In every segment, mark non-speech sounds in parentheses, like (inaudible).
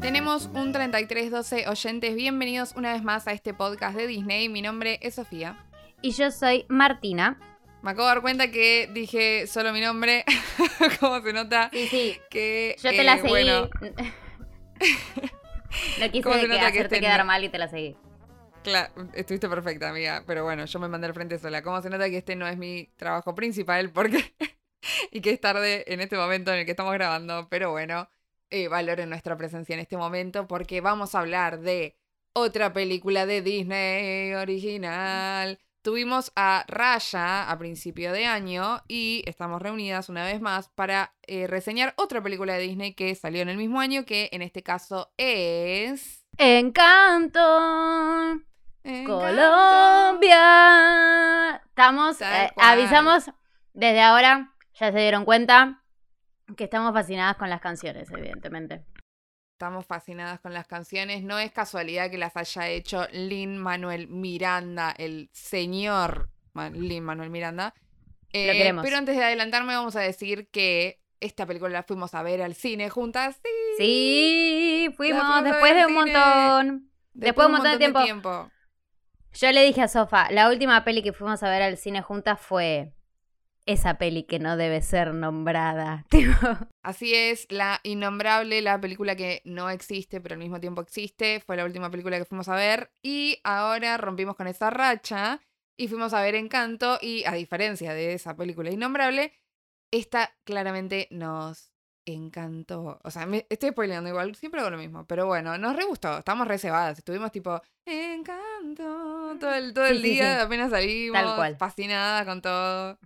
Tenemos un 3312 oyentes. Bienvenidos una vez más a este podcast de Disney. Mi nombre es Sofía. Y yo soy Martina. Me acabo de dar cuenta que dije solo mi nombre. (laughs) ¿Cómo se nota? Sí, sí. Que, Yo te la eh, seguí. bueno, (laughs) no quise ¿Cómo se que nota que hacerte este quedar mal y te la seguí. Claro, estuviste perfecta, amiga. Pero bueno, yo me mandé al frente sola. ¿Cómo se nota que este no es mi trabajo principal? Porque. (laughs) y que es tarde en este momento en el que estamos grabando. Pero bueno, eh, valoren nuestra presencia en este momento. Porque vamos a hablar de otra película de Disney original. Tuvimos a Raya a principio de año y estamos reunidas una vez más para eh, reseñar otra película de Disney que salió en el mismo año, que en este caso es. Encanto. Encanto. Colombia. Estamos, eh, avisamos desde ahora, ya se dieron cuenta que estamos fascinadas con las canciones, evidentemente. Estamos fascinadas con las canciones. No es casualidad que las haya hecho Lin Manuel Miranda, el señor Lin Manuel Miranda. Eh, Lo queremos. Pero antes de adelantarme, vamos a decir que esta película la fuimos a ver al cine juntas. Sí. Sí, fuimos después de un cine. montón. Después de un montón de tiempo. Yo le dije a Sofa, la última peli que fuimos a ver al cine juntas fue esa peli que no debe ser nombrada. (laughs) Tipo, Así es, La Innombrable, la película que no existe, pero al mismo tiempo existe, fue la última película que fuimos a ver y ahora rompimos con esa racha y fuimos a ver Encanto y a diferencia de esa película Innombrable, esta claramente nos encantó. O sea, me estoy spoileando igual, siempre hago lo mismo, pero bueno, nos re gustó, estamos reservadas, estuvimos tipo Encanto todo el, todo el sí, día, sí. apenas salimos, Tal cual. fascinadas con todo.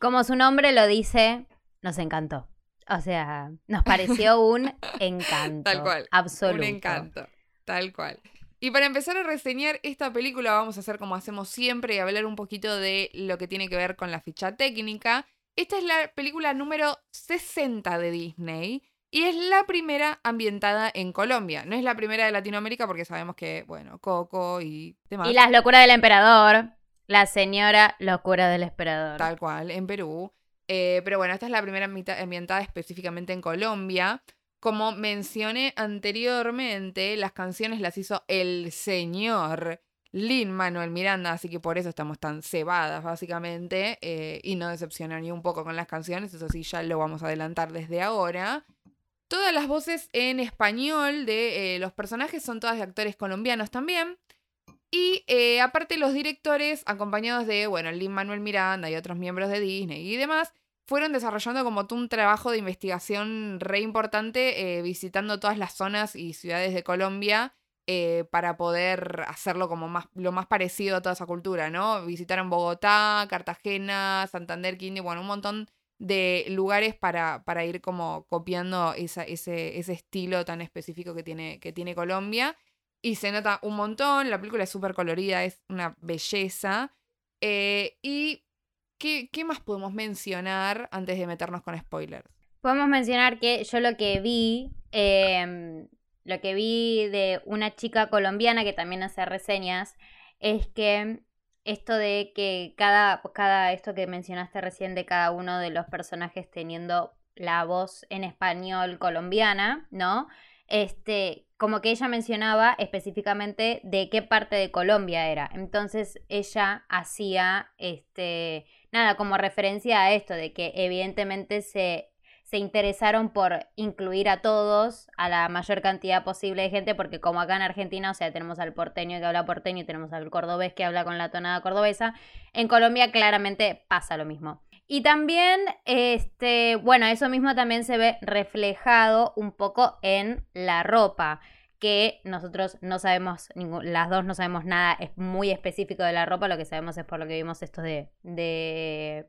Como su nombre lo dice, nos encantó. O sea, nos pareció un (laughs) encanto. Tal cual, Absoluto. Un encanto, tal cual. Y para empezar a reseñar esta película vamos a hacer como hacemos siempre y hablar un poquito de lo que tiene que ver con la ficha técnica. Esta es la película número 60 de Disney y es la primera ambientada en Colombia. No es la primera de Latinoamérica porque sabemos que, bueno, Coco y demás. Y las locuras del emperador. La señora locura del emperador. Tal cual, en Perú. Eh, pero bueno, esta es la primera ambienta- ambientada específicamente en Colombia. Como mencioné anteriormente, las canciones las hizo el señor Lin Manuel Miranda, así que por eso estamos tan cebadas, básicamente. eh, y no decepcionó ni un poco con las canciones, eso sí, ya lo vamos a adelantar desde ahora. Todas las voces en español de eh, los personajes son todas de actores colombianos también. Y eh, aparte los directores, acompañados de, bueno, Manuel Miranda y otros miembros de Disney y demás, fueron desarrollando como un trabajo de investigación re importante, eh, visitando todas las zonas y ciudades de Colombia eh, para poder hacerlo como más, lo más parecido a toda esa cultura, ¿no? Visitaron Bogotá, Cartagena, Santander, Quindío, bueno, un montón de lugares para, para ir como copiando ese, ese estilo tan específico que tiene, que tiene Colombia. Y se nota un montón, la película es súper colorida, es una belleza. Eh, ¿Y qué, qué más podemos mencionar antes de meternos con spoilers? Podemos mencionar que yo lo que vi, eh, lo que vi de una chica colombiana que también hace reseñas, es que esto de que cada, cada, esto que mencionaste recién de cada uno de los personajes teniendo la voz en español colombiana, ¿no? Este, como que ella mencionaba específicamente de qué parte de Colombia era. Entonces ella hacía, este, nada, como referencia a esto, de que evidentemente se, se interesaron por incluir a todos, a la mayor cantidad posible de gente, porque como acá en Argentina, o sea, tenemos al porteño que habla porteño y tenemos al cordobés que habla con la tonada cordobesa, en Colombia claramente pasa lo mismo. Y también, este, bueno, eso mismo también se ve reflejado un poco en la ropa que nosotros no sabemos, las dos no sabemos nada es muy específico de la ropa, lo que sabemos es por lo que vimos estos de, de,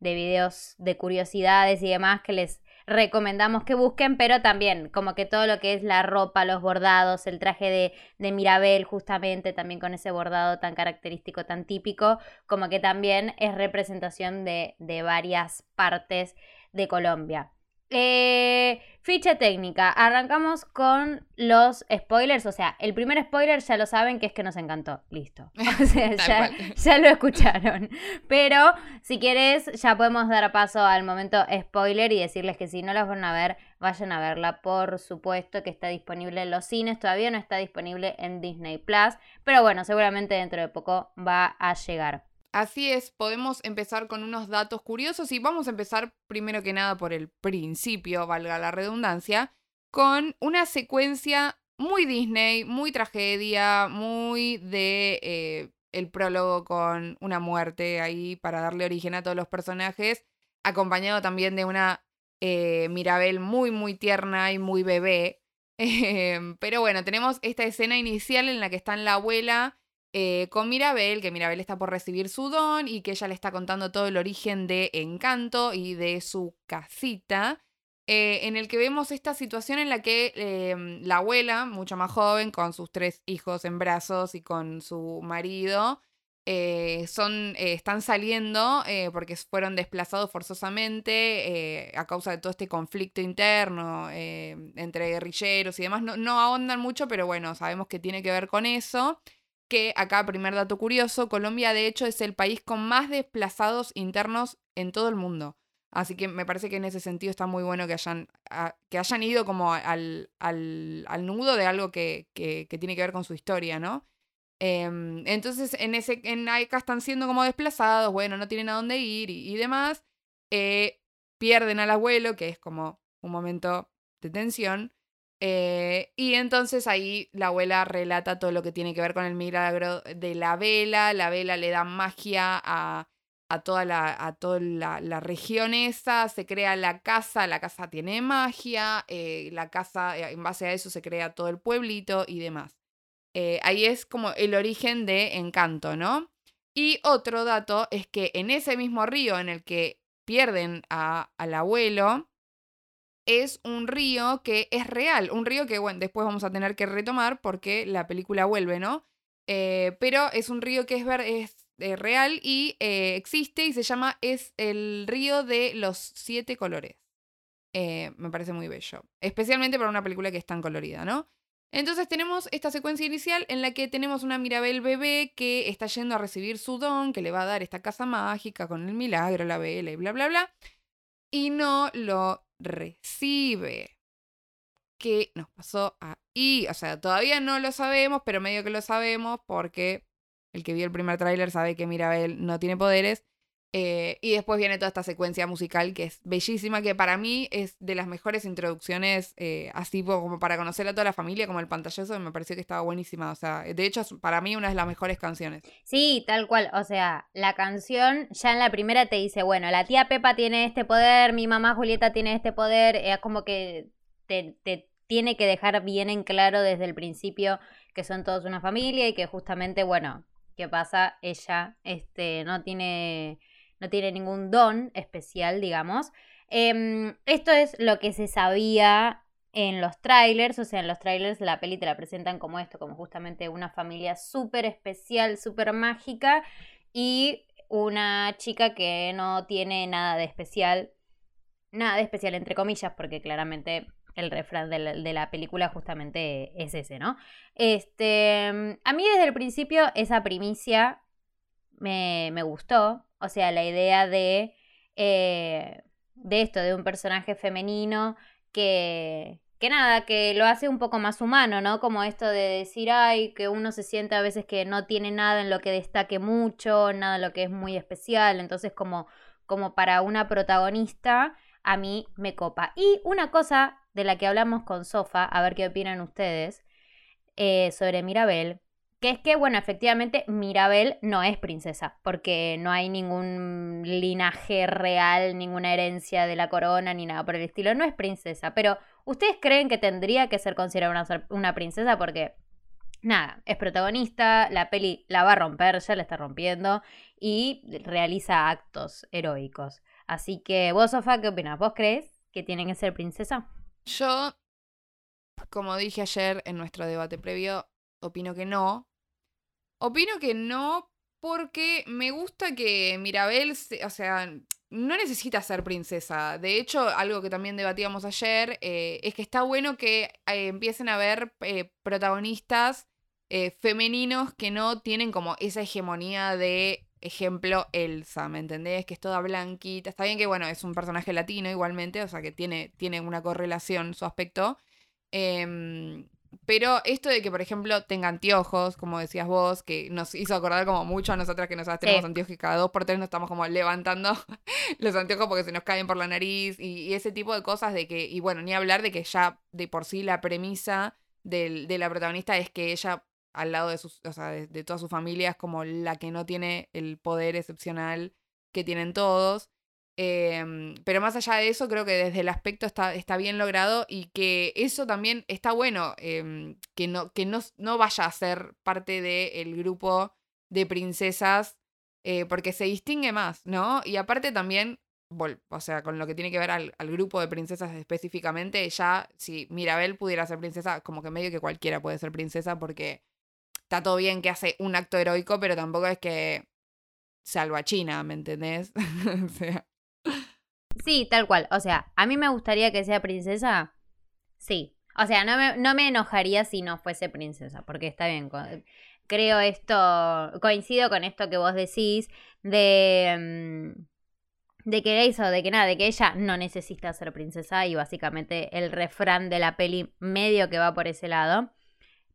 de videos de curiosidades y demás que les recomendamos que busquen, pero también como que todo lo que es la ropa, los bordados, el traje de, de Mirabel justamente, también con ese bordado tan característico, tan típico, como que también es representación de, de varias partes de Colombia. Eh, ficha técnica. Arrancamos con los spoilers. O sea, el primer spoiler ya lo saben que es que nos encantó. Listo. (laughs) O sea, ya, (laughs) ya, lo escucharon. Pero si quieres, ya podemos dar paso al momento spoiler y decirles que si no las van a ver, vayan a verla. Por supuesto que está disponible en los cines. Todavía no está disponible en Disney Plus. Pero bueno, seguramente dentro de poco va a llegar. Así es, podemos empezar con unos datos curiosos y vamos a empezar primero que nada por el principio, valga la redundancia, con una secuencia muy Disney, muy tragedia, muy de eh, el prólogo con una muerte ahí para darle origen a todos los personajes, acompañado también de una eh, Mirabel muy, muy tierna y muy bebé. (laughs) Em, pero bueno, tenemos esta escena inicial en la que está en la abuela eh, con Mirabel, que Mirabel está por recibir su don y que ella le está contando todo el origen de Encanto y de su casita, eh, en el que vemos esta situación en la que em, la abuela, mucho más joven, con sus tres hijos en brazos y con su marido, eh, son, están saliendo porque fueron desplazados forzosamente a causa de todo este conflicto interno entre guerrilleros y demás. No, no ahondan mucho, pero bueno, sabemos que tiene que ver con eso que acá, primer dato curioso, Colombia de hecho es el país con más desplazados internos en todo el mundo. Así que me parece que en ese sentido está muy bueno que hayan, que hayan ido como al, al, al nudo de algo que, que, tiene que ver con su historia, ¿no? Em, entonces, en ese, en acá están siendo como desplazados, bueno, no tienen a dónde ir y, demás. Eh, pierden al abuelo, que es como un momento de tensión. Eh, y entonces ahí la abuela relata todo lo que tiene que ver con el milagro de la vela. La vela le da magia a, toda, la, a toda la, región esa. Se crea la casa, la casa tiene magia. Eh, la casa, eh, en base a eso se crea todo el pueblito y demás. ahí es como el origen de Encanto, ¿no? Y otro dato es que en ese mismo río en el que pierden al abuelo, es un río que es real, un río que, bueno, después vamos a tener que retomar porque la película vuelve, ¿no? Eh, pero es un río que es, eh, real y eh, existe y se llama, es el río de los siete colores. me parece muy bello, especialmente para una película que es tan colorida, ¿no? Entonces tenemos esta secuencia inicial en la que tenemos una Mirabel bebé que está yendo a recibir su don, que le va a dar esta casa mágica con el milagro, la vela y bla, bla, bla. Y no lo recibe. ¿Qué nos pasó ahí? O sea, todavía no lo sabemos, pero medio que lo sabemos porque el que vio el primer tráiler sabe que Mirabel no tiene poderes. Eh, y después viene toda esta secuencia musical que es bellísima, que para mí es de las mejores introducciones, eh, así como para conocer a toda la familia, como el pantallazo, me pareció que estaba buenísima. O sea, de hecho, para mí una de las mejores canciones. Sí, tal cual. O sea, la canción ya en la primera te dice, bueno, la tía Pepa tiene este poder, mi mamá Julieta tiene este poder, es como que te, te tiene que dejar bien en claro desde el principio que son todos una familia y que justamente, bueno, ¿qué pasa? Ella este, no tiene no tiene ningún don especial, digamos. Em, esto es lo que se sabía en los trailers, o sea, en los trailers la peli te la presentan como esto, como justamente una familia súper especial, súper mágica y una chica que no tiene nada de especial, nada de especial entre comillas, porque claramente el refrán de la, película justamente es ese, ¿no? Este, a mí desde el principio esa primicia me, me gustó, o sea, la idea de, eh, de esto, de un personaje femenino que, que nada, que lo hace un poco más humano, ¿no? Como esto de decir, ay, que uno se siente a veces que no tiene nada en lo que destaque mucho, nada en lo que es muy especial, entonces como, como para una protagonista, a mí me copa. Y una cosa de la que hablamos con Sofa, a ver qué opinan ustedes, eh, sobre Mirabel, que es que, bueno, efectivamente Mirabel no es princesa, porque no hay ningún linaje real, ninguna herencia de la corona, ni nada por el estilo. No es princesa, pero ¿ustedes creen que tendría que ser considerada una, princesa? Porque, nada, es protagonista, la peli la va a romper, ya la está rompiendo, y realiza actos heroicos. Así que, vos, Sofá, ¿qué opinas? ¿Vos crees que tiene que ser princesa? Yo, como dije ayer en nuestro debate previo, opino que no, Opino que no, porque me gusta que Mirabel, o sea, no necesita ser princesa. De hecho, algo que también debatíamos ayer eh, es que está bueno que eh, empiecen a haber eh, protagonistas femeninos que no tienen como esa hegemonía de ejemplo Elsa, ¿me entendés? Que es toda blanquita. Está bien que, bueno, es un personaje latino igualmente, o sea que tiene, tiene una correlación su aspecto. Em, pero esto de que, por ejemplo, tenga anteojos, como decías vos, que nos hizo acordar como mucho a nosotras que nosotras tenemos anteojos y cada dos por tres nos estamos como levantando (laughs) los anteojos porque se nos caen por la nariz y, ese tipo de cosas de que, y bueno, ni hablar de que ya de por sí la premisa del, de la protagonista es que ella al lado de, sus, o sea, de toda su familia es como la que no tiene el poder excepcional que tienen todos. Em, pero más allá de eso, creo que desde el aspecto está, está bien logrado y que eso también está bueno, em, que, no, que no, no, vaya a ser parte del grupo de princesas, eh, porque se distingue más, ¿no? Y aparte también, o sea, con lo que tiene que ver al, al, grupo de princesas específicamente, ya si Mirabel pudiera ser princesa, como que medio que cualquiera puede ser princesa, porque está todo bien que hace un acto heroico, pero tampoco es que salva a China, ¿me entendés? (laughs) o sea. Sí, tal cual. O sea, a mí me gustaría que sea princesa. Sí. O sea, no me, no me enojaría si no fuese princesa, porque está bien. Creo esto, coincido con esto que vos decís de, mm, de que eso, de que nada, de que ella no necesita ser princesa y básicamente el refrán de la peli medio que va por ese lado.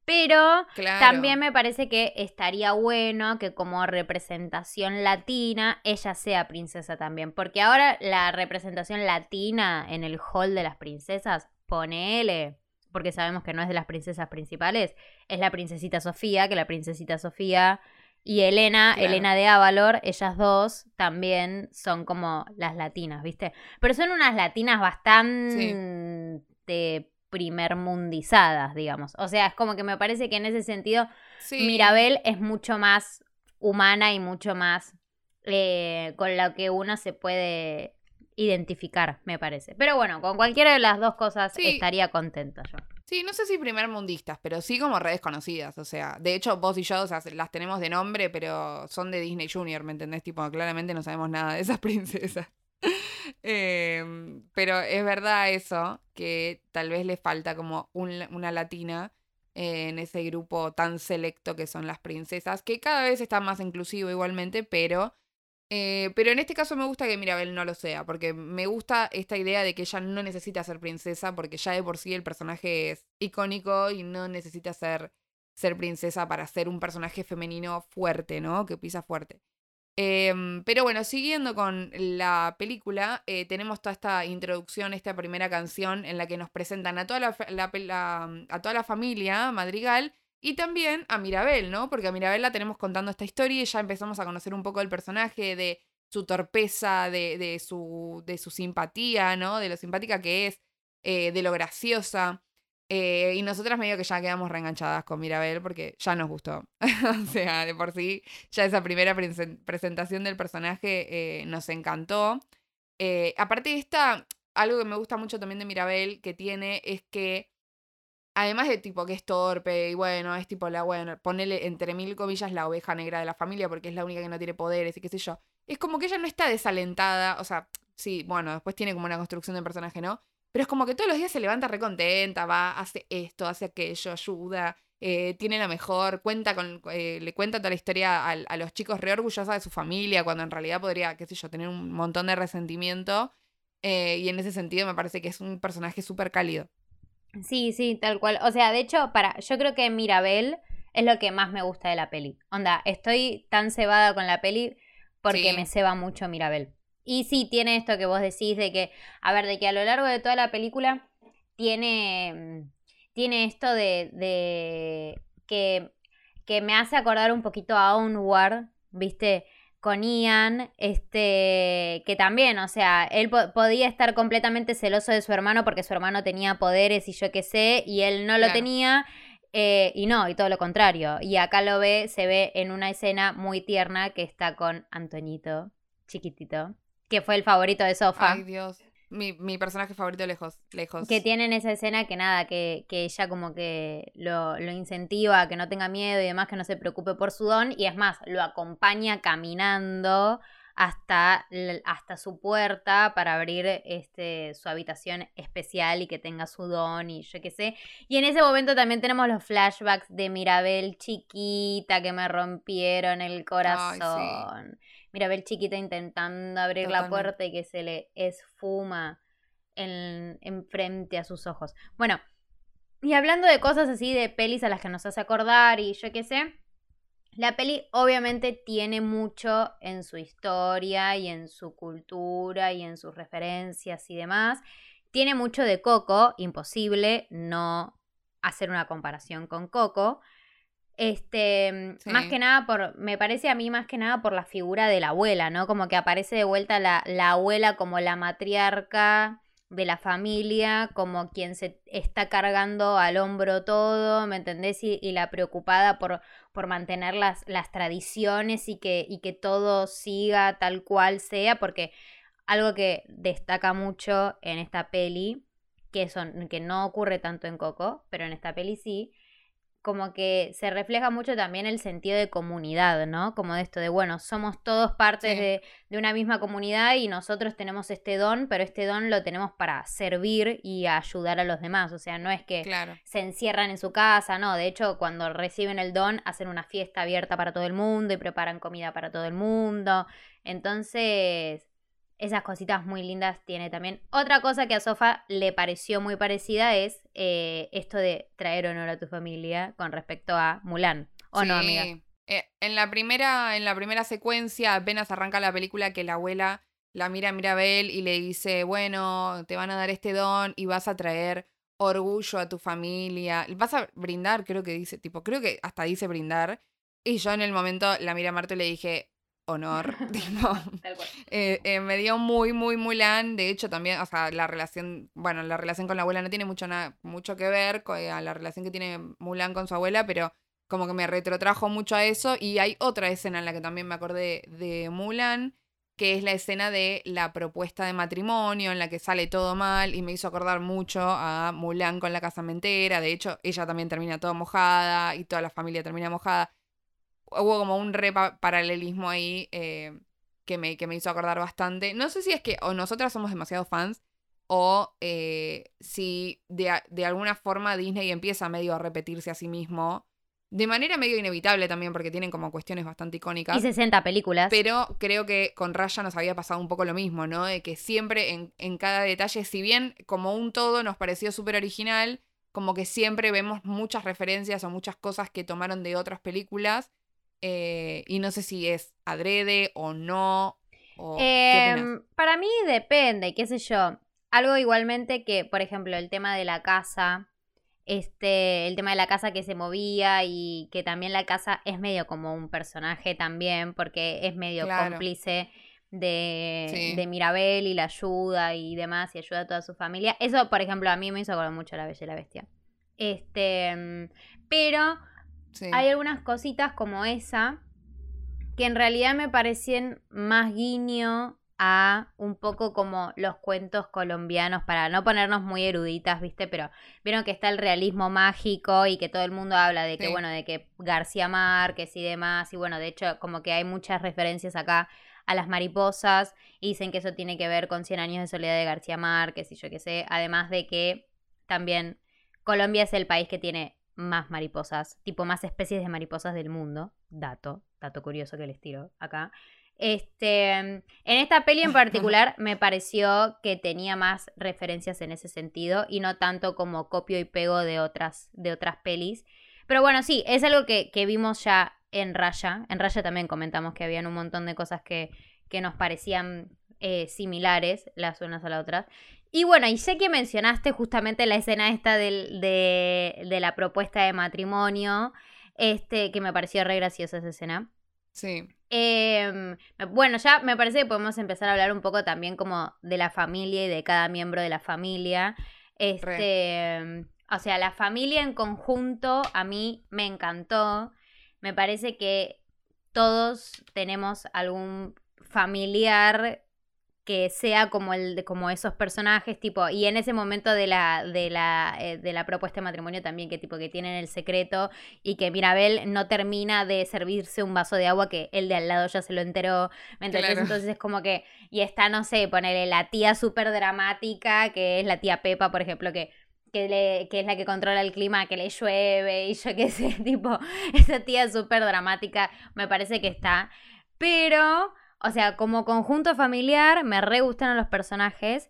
Pero también me parece que estaría bueno que como representación latina ella sea princesa también. Porque ahora la representación latina en el hall de las princesas, ponele, porque sabemos que no es de las princesas principales, es la princesita Sofía, que la princesita Sofía y Elena, Elena de Avalor, ellas dos también son como las latinas, ¿viste? Pero son unas latinas bastante mundizadas, digamos. O sea, es como que me parece que en ese sentido Mirabel es mucho más humana y mucho más eh, con lo que uno se puede identificar, me parece. Pero bueno, con cualquiera de las dos cosas estaría contenta yo. Sí, no sé si primer mundistas, pero sí como redes conocidas. O sea, de hecho, vos y yo o sea, las tenemos de nombre, pero son de Disney Junior, ¿me entendés? Tipo, claramente no sabemos nada de esas (laughs) princesas. (laughs) Em, pero es verdad eso, que tal vez le falta como una latina en ese grupo tan selecto que son las princesas, que cada vez está más inclusivo igualmente, pero, eh, pero en este caso me gusta que Mirabel no lo sea, porque me gusta esta idea de que ella no necesita ser princesa, porque ya de por sí el personaje es icónico y no necesita ser, ser princesa para ser un personaje femenino fuerte, ¿no? Que pisa fuerte. Em, pero bueno, siguiendo con la película, eh, tenemos toda esta introducción, esta primera canción en la que nos presentan a toda la, a toda la familia Madrigal y también a Mirabel, ¿no? Porque a Mirabel la tenemos contando esta historia y ya empezamos a conocer un poco el personaje, de su torpeza, de, de, su, de su simpatía, ¿no? De lo simpática que es, eh, de lo graciosa. Eh, y nosotras medio que ya quedamos reenganchadas con Mirabel porque ya nos gustó. (laughs) o sea, de por sí, ya esa primera presentación del personaje eh, nos encantó. Eh, aparte de esta, algo que me gusta mucho también de Mirabel que tiene es que, además de tipo que es torpe y bueno, es tipo la, bueno, ponele entre mil comillas la oveja negra de la familia porque es la única que no tiene poderes y qué sé yo. Es como que ella no está desalentada, o sea, sí, bueno, después tiene como una construcción de personaje, ¿no? Pero es como que todos los días se levanta recontenta, va, hace esto, hace aquello, ayuda, eh, tiene la mejor, cuenta con, eh, le cuenta toda la historia a, los chicos re orgullosa de su familia, cuando en realidad podría, qué sé yo, tener un montón de resentimiento. Eh, y en ese sentido me parece que es un personaje súper cálido. Sí, sí, tal cual. O sea, de hecho, para, yo creo que Mirabel es lo que más me gusta de la peli. Onda, estoy tan cebada con la peli porque me ceba mucho Mirabel. Y sí, tiene esto que vos decís de que, a ver, de que a lo largo de toda la película tiene, mm, tiene esto de, de que, que me hace acordar un poquito a Onward, ¿viste? Con Ian, este, que también, o sea, él podía estar completamente celoso de su hermano porque su hermano tenía poderes y yo qué sé, y él no lo tenía. Eh, y no, y todo lo contrario. Y acá lo ve, se ve en una escena muy tierna que está con Antoñito, chiquitito que fue el favorito de Sofa. Ay, Dios. Mi, mi, personaje favorito lejos, lejos. Que tienen esa escena que nada, que, que ella como que lo, lo, incentiva, que no tenga miedo y demás, que no se preocupe por su don. Y es más, lo acompaña caminando hasta, hasta su puerta para abrir este, su habitación especial y que tenga su don y yo qué sé. Y en ese momento también tenemos los flashbacks de Mirabel chiquita que me rompieron el corazón. Mirabel chiquita intentando abrir la puerta y que se le esfuma en, frente a sus ojos. Bueno, y hablando de cosas así, de pelis a las que nos hace acordar y yo qué sé. La peli obviamente tiene mucho en su historia y en su cultura y en sus referencias y demás. Tiene mucho de Coco, imposible no hacer una comparación con Coco. Este, más que nada por, me parece a mí más que nada por la figura de la abuela, ¿no? Como que aparece de vuelta la, la abuela como la matriarca de la familia, como quien se está cargando al hombro todo, ¿me entendés? Y, la preocupada por, por mantener las, las tradiciones y que, y que todo siga tal cual sea, porque algo que destaca mucho en esta peli, que, son, que no ocurre tanto en Coco, pero en esta peli sí, como que se refleja mucho también el sentido de comunidad, ¿no? Como de esto de, bueno, somos todos partes de, una misma comunidad y nosotros tenemos este don, pero este don lo tenemos para servir y ayudar a los demás. O sea, no es que se encierran en su casa, no. De hecho, cuando reciben el don, hacen una fiesta abierta para todo el mundo y preparan comida para todo el mundo. Entonces, esas cositas muy lindas tiene también. Otra cosa que a Sofa le pareció muy parecida es eh, esto de traer honor a tu familia con respecto a Mulan. ¿O no, amiga? Eh, en, la primera, en la primera secuencia, apenas arranca la película, que la abuela la mira a Mirabel y le dice, bueno, te van a dar este don y vas a traer orgullo a tu familia. Vas a brindar, creo que dice, tipo, creo que hasta dice brindar. Y yo en el momento la miré a Marta y le dije, honor. (laughs) Eh, eh, me dio muy, muy Mulan. De hecho, también, o sea, la relación, bueno, la relación con la abuela no tiene mucho, mucho que ver con eh, la relación que tiene Mulan con su abuela, pero como que me retrotrajo mucho a eso. Y hay otra escena en la que también me acordé de Mulan, que es la escena de la propuesta de matrimonio, en la que sale todo mal y me hizo acordar mucho a Mulan con la casamentera. De hecho, ella también termina toda mojada y toda la familia termina mojada hubo como un re paralelismo ahí eh, que, me, que me hizo acordar bastante. No sé si es que o nosotras somos demasiado fans o eh, si de, de, alguna forma Disney empieza medio a repetirse a sí mismo. De manera medio inevitable también, porque tienen como cuestiones bastante icónicas. Y 60 películas. Pero creo que con Raya nos había pasado un poco lo mismo, ¿no? De que siempre en, en cada detalle, si bien como un todo nos pareció súper original, como que siempre vemos muchas referencias o muchas cosas que tomaron de otras películas eh, y no sé si es adrede o no. Em, para mí depende, qué sé yo. Algo igualmente que, por ejemplo, el tema de la casa, este, el tema de la casa que se movía y que también la casa es medio como un personaje también, porque es medio cómplice de, de, Mirabel y la ayuda y demás, y ayuda a toda su familia. Eso, por ejemplo, a mí me hizo acordar mucho a la Bella y la Bestia. Este, mm, hay algunas cositas como esa que en realidad me parecen más guiño a un poco como los cuentos colombianos, para no ponernos muy eruditas, ¿viste? Pero vieron que está el realismo mágico y que todo el mundo habla de que, bueno, de que García Márquez y demás, y bueno, de hecho, como que hay muchas referencias acá a las mariposas, y dicen que eso tiene que ver con 100 años de soledad de García Márquez y yo qué sé, además de que también Colombia es el país que tiene más mariposas, tipo más especies de mariposas del mundo. Dato, dato curioso que les tiro acá. Este, en esta peli en particular (laughs) me pareció que tenía más referencias en ese sentido y no tanto como copio y pego de otras, de otras pelis. Pero bueno, sí, es algo que, vimos ya en Raya. En Raya también comentamos que habían un montón de cosas que, que nos parecían eh, similares las unas a las otras. Y bueno, y sé que mencionaste justamente la escena esta de, la propuesta de matrimonio, este, que me pareció re graciosa esa escena. Sí. Em, bueno, ya me parece que podemos empezar a hablar un poco también como de la familia y de cada miembro de la familia. Este, o sea, la familia en conjunto a mí me encantó. Me parece que todos tenemos algún familiar que sea como el como esos personajes tipo y en ese momento de la de la eh, de la propuesta de matrimonio también que tipo que tienen el secreto y que Mirabel no termina de servirse un vaso de agua que el de al lado ya se lo enteró ¿me entendés? entonces es como que y está no sé ponerle la tía súper dramática que es la tía Pepa por ejemplo que que, le, que es la que controla el clima, que le llueve y yo qué sé, (laughs) tipo, esa tía súper dramática me parece que está. Pero o sea, como conjunto familiar me re gustaron los personajes,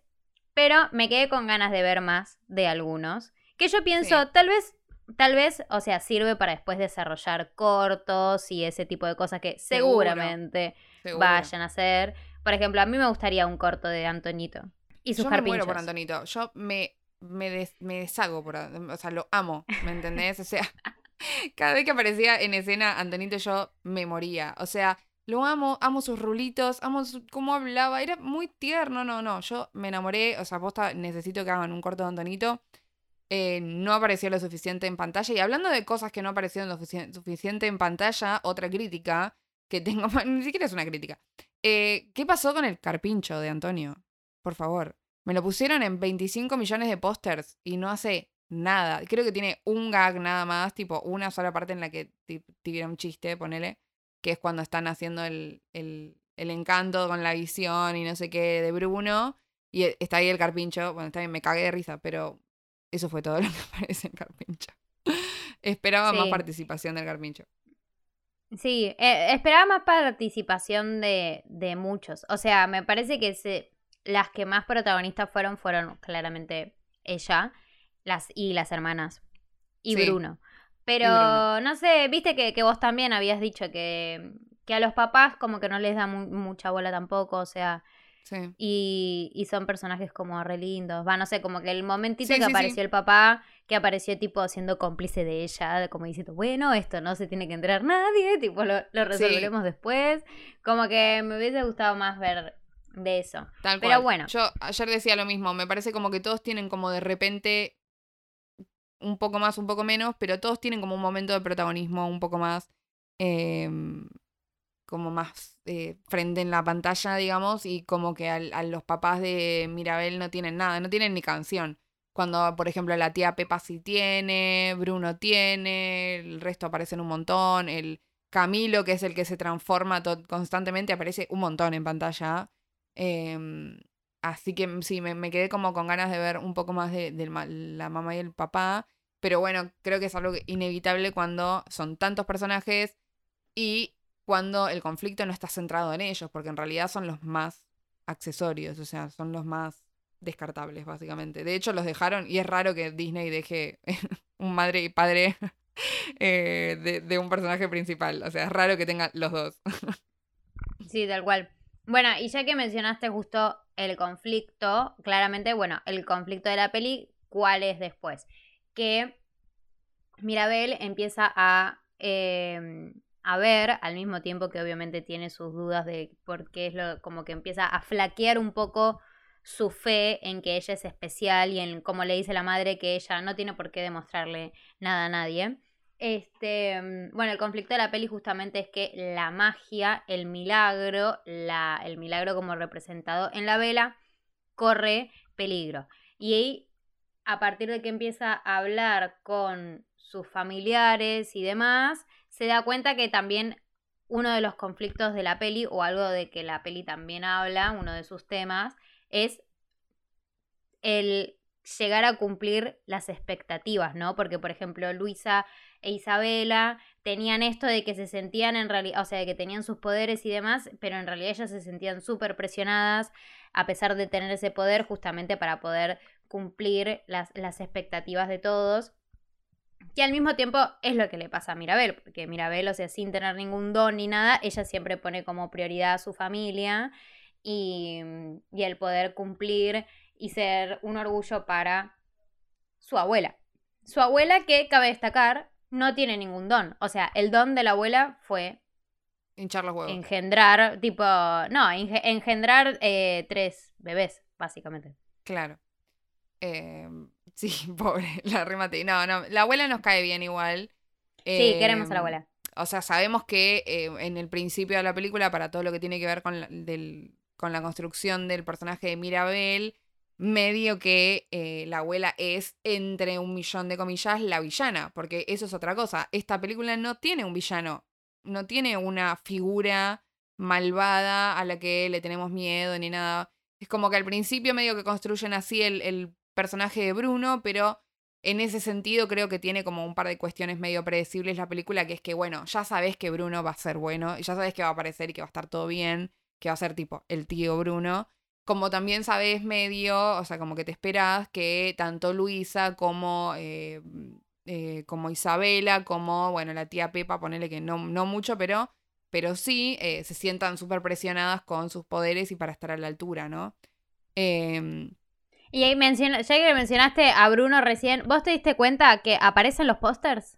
pero me quedé con ganas de ver más de algunos. Que yo pienso, tal vez, tal vez, o sea, sirve para después desarrollar cortos y ese tipo de cosas que seguramente vayan a hacer. Por ejemplo, a mí me gustaría un corto de Antonito y sus Yo me muero por Antonito. Yo me, me, me deshago por... O sea, lo amo, ¿me entendés? O sea, (laughs) cada vez que aparecía en escena Antonito yo me moría. O sea, lo amo, amo sus rulitos, amo cómo hablaba, era muy tierno, no, no, yo me enamoré, o sea, posta, necesito que hagan un corto de Antonito. Eh, no apareció lo suficiente en pantalla. Y hablando de cosas que no aparecieron lo suficiente en pantalla, otra crítica que tengo, (laughs) ni siquiera es una crítica. Eh, ¿Qué pasó con el carpincho de Antonio? Por favor. Me lo pusieron en 25 millones de pósters y no hace nada. Creo que tiene un gag nada más, tipo una sola parte en la que tuvieron un chiste, ponele que es cuando están haciendo el, el, el, encanto con la visión y no sé qué de Bruno. Y e, está ahí el carpincho. Bueno, está bien, me cagué de risa, pero eso fue todo (laughs) lo que aparece en carpincho. Esperaba más participación del carpincho. Sí, eh, esperaba más participación de, de, muchos. O sea, me parece que se, las que más protagonistas fueron fueron claramente ella las, y las hermanas y Bruno. Pero no sé, viste que, vos también habías dicho que, que, a los papás como que no les da mucha bola tampoco, o sea. Sí. Y, y, son personajes como re lindos. Va, no sé, como que el momentito que apareció el papá, que apareció tipo siendo cómplice de ella, como diciendo, bueno, esto no se tiene que enterar nadie, (laughs) tipo lo, lo resolveremos después. Como que me hubiese gustado más ver de eso. Tal Pero bueno. Yo ayer decía lo mismo, me parece como que todos tienen como de repente un poco más, un poco menos, pero todos tienen como un momento de protagonismo un poco más, em, como más eh, frente en la pantalla, digamos, y como que a los papás de Mirabel no tienen nada, no tienen ni canción. Cuando, por ejemplo, la tía Pepa sí tiene, Bruno tiene, el resto aparecen un montón, el Camilo, que es el que se transforma constantemente, aparece un montón en pantalla. Em, Así que mm, sí, me, quedé como con ganas de ver un poco más de, la mamá y el papá. Pero bueno, creo que es algo inevitable cuando son tantos personajes y cuando el conflicto no está centrado en ellos, porque en realidad son los más accesorios, o sea, son los más descartables, básicamente. De hecho, los dejaron, y es raro que Disney deje (laughs) un madre y padre (laughs) eh, de, de, un personaje principal. O sea, es raro que tenga los dos. (laughs) sí, tal cual. Bueno, y ya que mencionaste justo el conflicto, claramente, bueno, el conflicto de la peli, ¿cuál es después? Que Mirabel empieza a, em, a ver, al mismo tiempo que obviamente tiene sus dudas de por qué es lo, como que empieza a flaquear un poco su fe en que ella es especial y en como le dice la madre que ella no tiene por qué demostrarle nada a nadie. Este, mm, bueno, el conflicto de la peli justamente es que la magia, el milagro, la, el milagro como representado en la vela, corre peligro. Y ahí, a partir de que empieza a hablar con sus familiares y demás, se da cuenta que también uno de los conflictos de la peli, o algo de que la peli también habla, uno de sus temas, es el llegar a cumplir las expectativas, ¿no? Porque, por ejemplo, Luisa e Isabela tenían esto de que se sentían en realidad, o sea, de que tenían sus poderes y demás, pero en realidad ellas se sentían súper presionadas a pesar de tener ese poder justamente para poder cumplir las, las expectativas de todos. Que al mismo tiempo es lo que le pasa a Mirabel, porque Mirabel, o sea, sin tener ningún don ni nada, ella siempre pone como prioridad a su familia y, y el poder cumplir y ser un orgullo para su abuela. Su abuela que, cabe destacar, no tiene ningún don. O sea, el don de la abuela fue... Hinchar los huevos. Engendrar, tipo... No, engendrar eh, tres bebés, básicamente. Claro. Em, (laughs) sí, pobre, (laughs) la remate. No, no, la abuela nos cae bien igual. sí, queremos a la em, abuela. O sea, sabemos que eh, en el principio de la película, para todo lo que tiene que ver con del, con la construcción del personaje de Mirabel, medio que eh, la abuela es, entre un millón de comillas, la villana, porque eso es otra cosa. Esta película no tiene un villano, no tiene una figura malvada a la que le tenemos miedo ni nada. Es como que al principio medio que construyen así el, el personaje de Bruno, pero en ese sentido creo que tiene como un par de cuestiones medio predecibles la película, que es que, bueno, ya sabes que Bruno va a ser bueno, y ya sabes que va a aparecer y que va a estar todo bien, que va a ser tipo el tío Bruno. Como también sabes medio, o sea, como que te esperas que tanto Luisa como, eh, eh, como Isabela, como, bueno, la tía Pepa, ponele que no, no mucho, pero, pero sí, eh, se sientan súper presionadas con sus poderes y para estar a la altura, ¿no? Eh, y ahí menciona, ya que mencionaste a Bruno recién, ¿vos te diste cuenta que aparecen los pósters?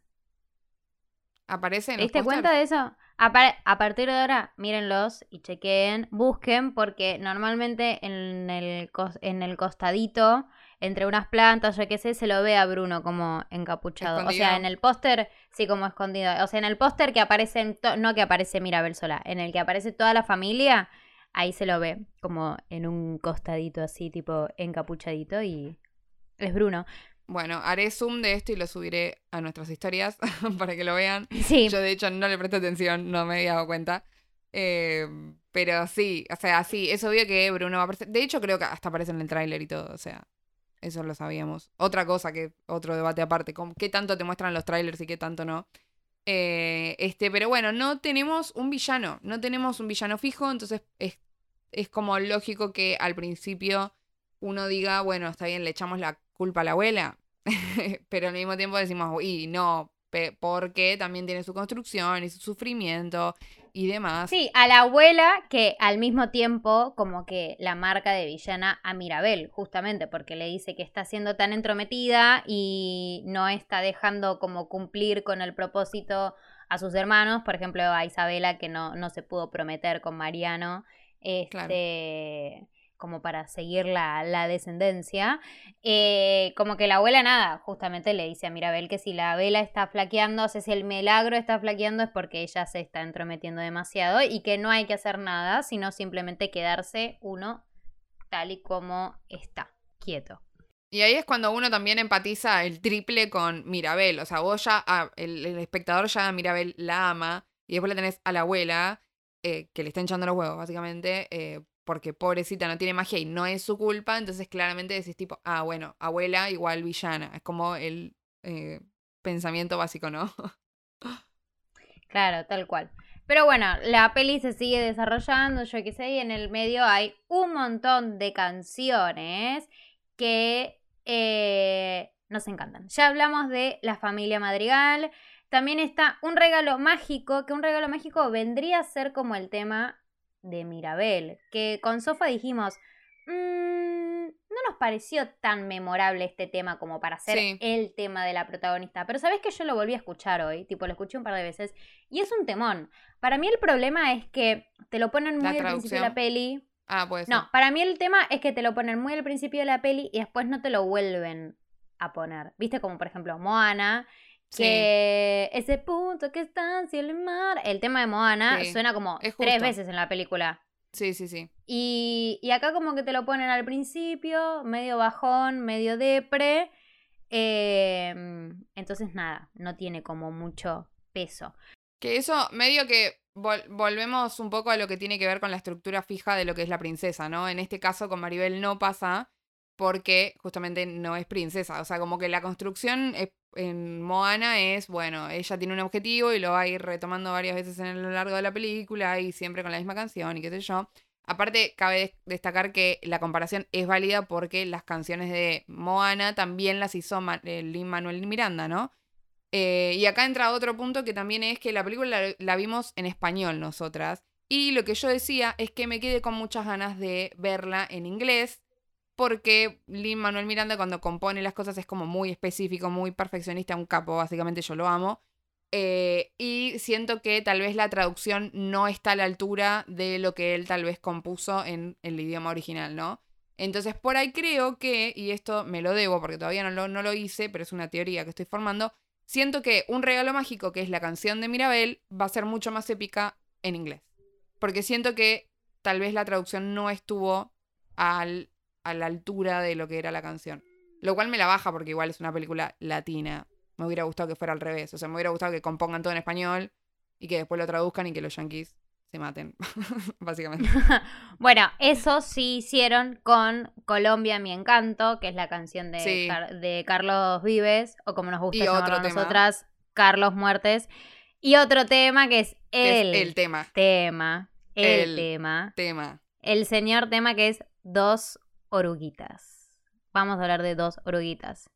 ¿Aparecen ¿Te diste cuenta de eso? A partir de ahora, mírenlos y chequeen, busquen, porque normalmente en el, en el costadito, entre unas plantas, yo qué sé, se lo ve a Bruno como encapuchado. O sea, en el póster, sí, como escondido. O sea, en el póster que aparece, no que aparece Mirabel sola, en el que aparece toda la familia, ahí se lo ve como en un costadito así, tipo encapuchadito y es Bruno. Bueno, haré zoom de esto y lo subiré a nuestras historias (laughs) para que lo vean. Sí. Yo de hecho no le presté atención, no me había dado cuenta. Eh, pero sí, o sea, sí, es obvio que Bruno va a aparecer. De hecho, creo que hasta aparece en el tráiler y todo, o sea, eso lo sabíamos. Otra cosa que, otro debate aparte, ¿qué tanto te muestran los trailers y qué tanto no? Eh, este, pero bueno, no tenemos un villano, no tenemos un villano fijo, entonces es, es como lógico que al principio uno diga, bueno, está bien, le echamos la culpa a la abuela, (laughs) pero al mismo tiempo decimos, y no, porque también tiene su construcción y su sufrimiento y demás. Sí, a la abuela que al mismo tiempo como que la marca de villana a Mirabel, justamente porque le dice que está siendo tan entrometida y no está dejando como cumplir con el propósito a sus hermanos, por ejemplo a Isabela que no, no se pudo prometer con Mariano. Este, como para seguir la, descendencia. Eh, como que la abuela nada, justamente le dice a Mirabel que si la vela está flaqueando, o sea, si el milagro está flaqueando es porque ella se está entrometiendo demasiado y que no hay que hacer nada, sino simplemente quedarse uno tal y como está, quieto. Y ahí es cuando uno también empatiza el triple con Mirabel. O sea, vos ya, el, espectador ya a Mirabel la ama y después le tenés a la abuela eh, que le está hinchando los huevos, básicamente, eh, porque pobrecita no tiene magia y no es su culpa, entonces claramente decís tipo, ah, bueno, abuela igual villana. Es como el eh, pensamiento básico, ¿no? claro, tal cual. Pero bueno, la peli se sigue desarrollando, yo qué sé, y en el medio hay un montón de canciones que eh, nos encantan. Ya hablamos de la familia Madrigal. También está un regalo mágico, que un regalo mágico vendría a ser como el tema de Mirabel, que con Sofa dijimos, mm, no nos pareció tan memorable este tema como para ser el tema de la protagonista, pero sabes que yo lo volví a escuchar hoy, tipo lo escuché un par de veces, y es un temón. Para mí el problema es que te lo ponen muy al principio de la peli. Ah, pues. No, para mí el tema es que te lo ponen muy al principio de la peli y después no te lo vuelven a poner. Viste como por ejemplo Moana, que ese punto que está en cielo y mar. El tema de Moana suena como tres veces en la película. Sí, sí, sí. Y, y, acá como que te lo ponen al principio, medio bajón, medio depre. Em, entonces nada, no tiene como mucho peso. Que eso medio que volvemos un poco a lo que tiene que ver con la estructura fija de lo que es la princesa, ¿no? En este caso con Maribel no pasa porque justamente no es princesa. O sea, como que la construcción en Moana es, bueno, ella tiene un objetivo y lo va a ir retomando varias veces en lo largo de la película y siempre con la misma canción y qué sé yo. Aparte, cabe destacar que la comparación es válida porque las canciones de Moana también las hizo eh, Lin Manuel Miranda, ¿no? Eh, y acá entra otro punto que también es que la película la, la, vimos en español nosotras. Y lo que yo decía es que me quedé con muchas ganas de verla en inglés porque Lin Manuel Miranda cuando compone las cosas es como muy específico, muy perfeccionista, un capo, básicamente yo lo amo. Eh, y siento que tal vez la traducción no está a la altura de lo que él tal vez compuso en el idioma original, ¿no? Entonces por ahí creo que, y esto me lo debo porque todavía no lo, no lo hice, pero es una teoría que estoy formando, siento que un regalo mágico, que es la canción de Mirabel, va a ser mucho más épica en inglés. Porque siento que tal vez la traducción no estuvo al, a la altura de lo que era la canción. Lo cual me la baja porque igual es una película latina. Me hubiera gustado que fuera al revés. O sea, me hubiera gustado que compongan todo en español y que después lo traduzcan y que los yankees se maten, (laughs) básicamente. (laughs) bueno, eso sí hicieron con Colombia, mi encanto, que es la canción de, de Carlos Vives, o como nos gusta llamar a nosotras, Carlos Muertes. Y otro tema que es el, el tema. Tema. El, tema. Tema. El señor tema que es Dos Oruguitas. Vamos a hablar de Dos Oruguitas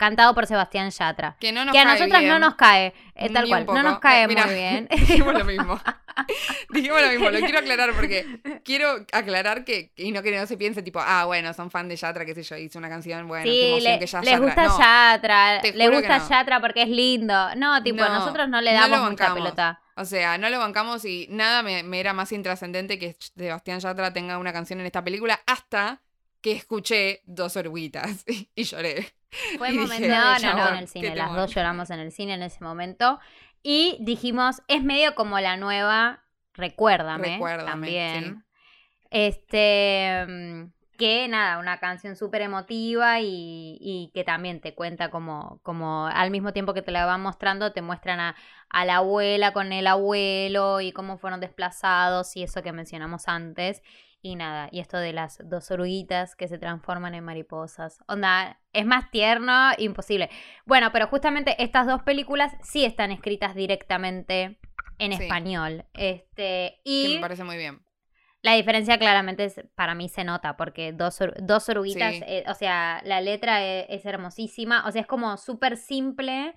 cantado por Sebastián Yatra. Que, no nos que a nosotras no nos cae, eh, tal cual, no nos cae muy bien. (laughs) Dijimos lo mismo. (laughs) dijimos lo mismo, lo quiero aclarar porque (laughs) quiero aclarar que, y no que no se piense tipo, ah, bueno, son fan de Yatra, qué sé yo, hice una canción, bueno, sí, qué emoción le, que ya les gusta Yatra, les gusta Yatra porque es lindo. No, tipo, nosotros no le damos mucha pelota. O sea, no lo bancamos y nada me, me era más intrascendente que Sebastián Yatra tenga una canción en esta película hasta que escuché dos oruguitas (laughs) y, lloré. Fue un momento no, no, en el cine. Las dos lloramos en el cine en ese momento. Y dijimos, es medio como la nueva Recuérdame. Recuérdame también. Este. Mm, que nada, una canción súper emotiva y, que también te cuenta como, como al mismo tiempo que te la van mostrando, te muestran a, a, la abuela con el abuelo y cómo fueron desplazados y eso que mencionamos antes. Y nada, y esto de las dos oruguitas que se transforman en mariposas. Onda, es más tierno, imposible. Bueno, pero justamente estas dos películas sí están escritas directamente en español. Este, y me parece muy bien. La diferencia claramente es, para mí se nota, porque dos, dos oruguitas, eh, o sea, la letra es, es hermosísima, o sea, es como súper simple,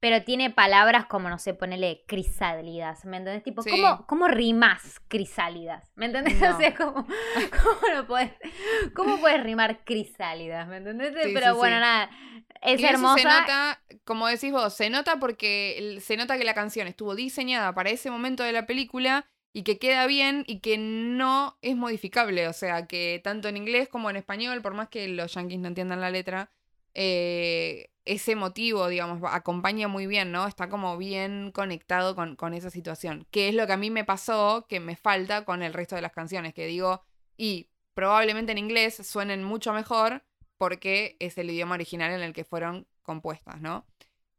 pero tiene palabras como, no sé, ponele crisálidas, ¿me entendés? Tipo, ¿cómo, ¿cómo rimas crisálidas? ¿Me entendés? (laughs) O sea, ¿cómo, cómo, puedes, ¿cómo puedes rimar crisálidas? ¿Me entendés? pero bueno, nada, es hermosa. se nota, como decís vos, se nota porque se nota que la canción estuvo diseñada para ese momento de la película y que queda bien y que no es modificable. O sea, que tanto en inglés como en español, por más que los yankees no entiendan la letra, eh, ese motivo, digamos, acompaña muy bien, ¿no? Está como bien conectado con, con, esa situación. Que es lo que a mí me pasó, que me falta con el resto de las canciones, que digo, y probablemente en inglés suenen mucho mejor porque es el idioma original en el que fueron compuestas, ¿no?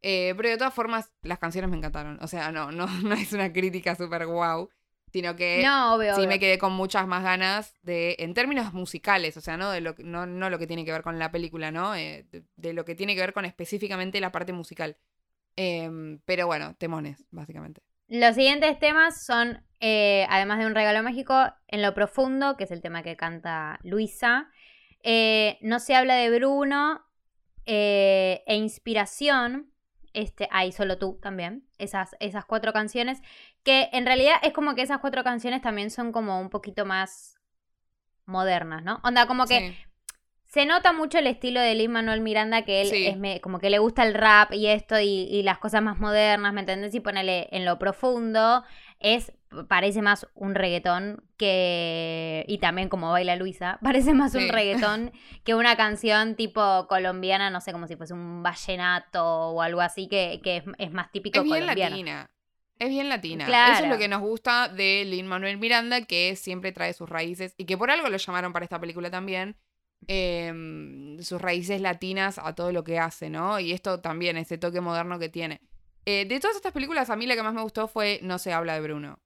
Eh, pero de todas formas, las canciones me encantaron. O sea, no, no, (laughs) no es una crítica súper guau sino que sí me quedé con muchas más ganas de, en términos musicales, o sea, no, de lo, no, no lo que tiene que ver con la película, ¿no? Eh, de, lo que tiene que ver con específicamente la parte musical. Em, pero bueno, temones, básicamente. Los siguientes temas son, eh, además de un regalo mágico, En lo profundo, que es el tema que canta Luisa. Eh, no se habla de Bruno. e Inspiración, este, ahí solo tú también, esas, esas cuatro canciones, que en realidad es como que esas cuatro canciones también son como un poquito más modernas, ¿no? Onda, como que se nota mucho el estilo de Lin Manuel Miranda, que él es como que le gusta el rap y esto y, las cosas más modernas, ¿me entendés? Y ponele en lo profundo, es parece más un reggaetón que y también como baila Luisa (laughs) parece más un reggaetón (laughs) que una canción tipo colombiana no sé como si fuese un vallenato o algo así que, es, más típico es bien latina es bien latina eso es lo que nos gusta de Lin Manuel Miranda que siempre trae sus raíces y que por algo lo llamaron para esta película también Em, sus raíces latinas a todo lo que hace, ¿no? Y esto también, ese toque moderno que tiene. Eh, de todas estas películas, a mí la que más me gustó fue No se habla de Bruno.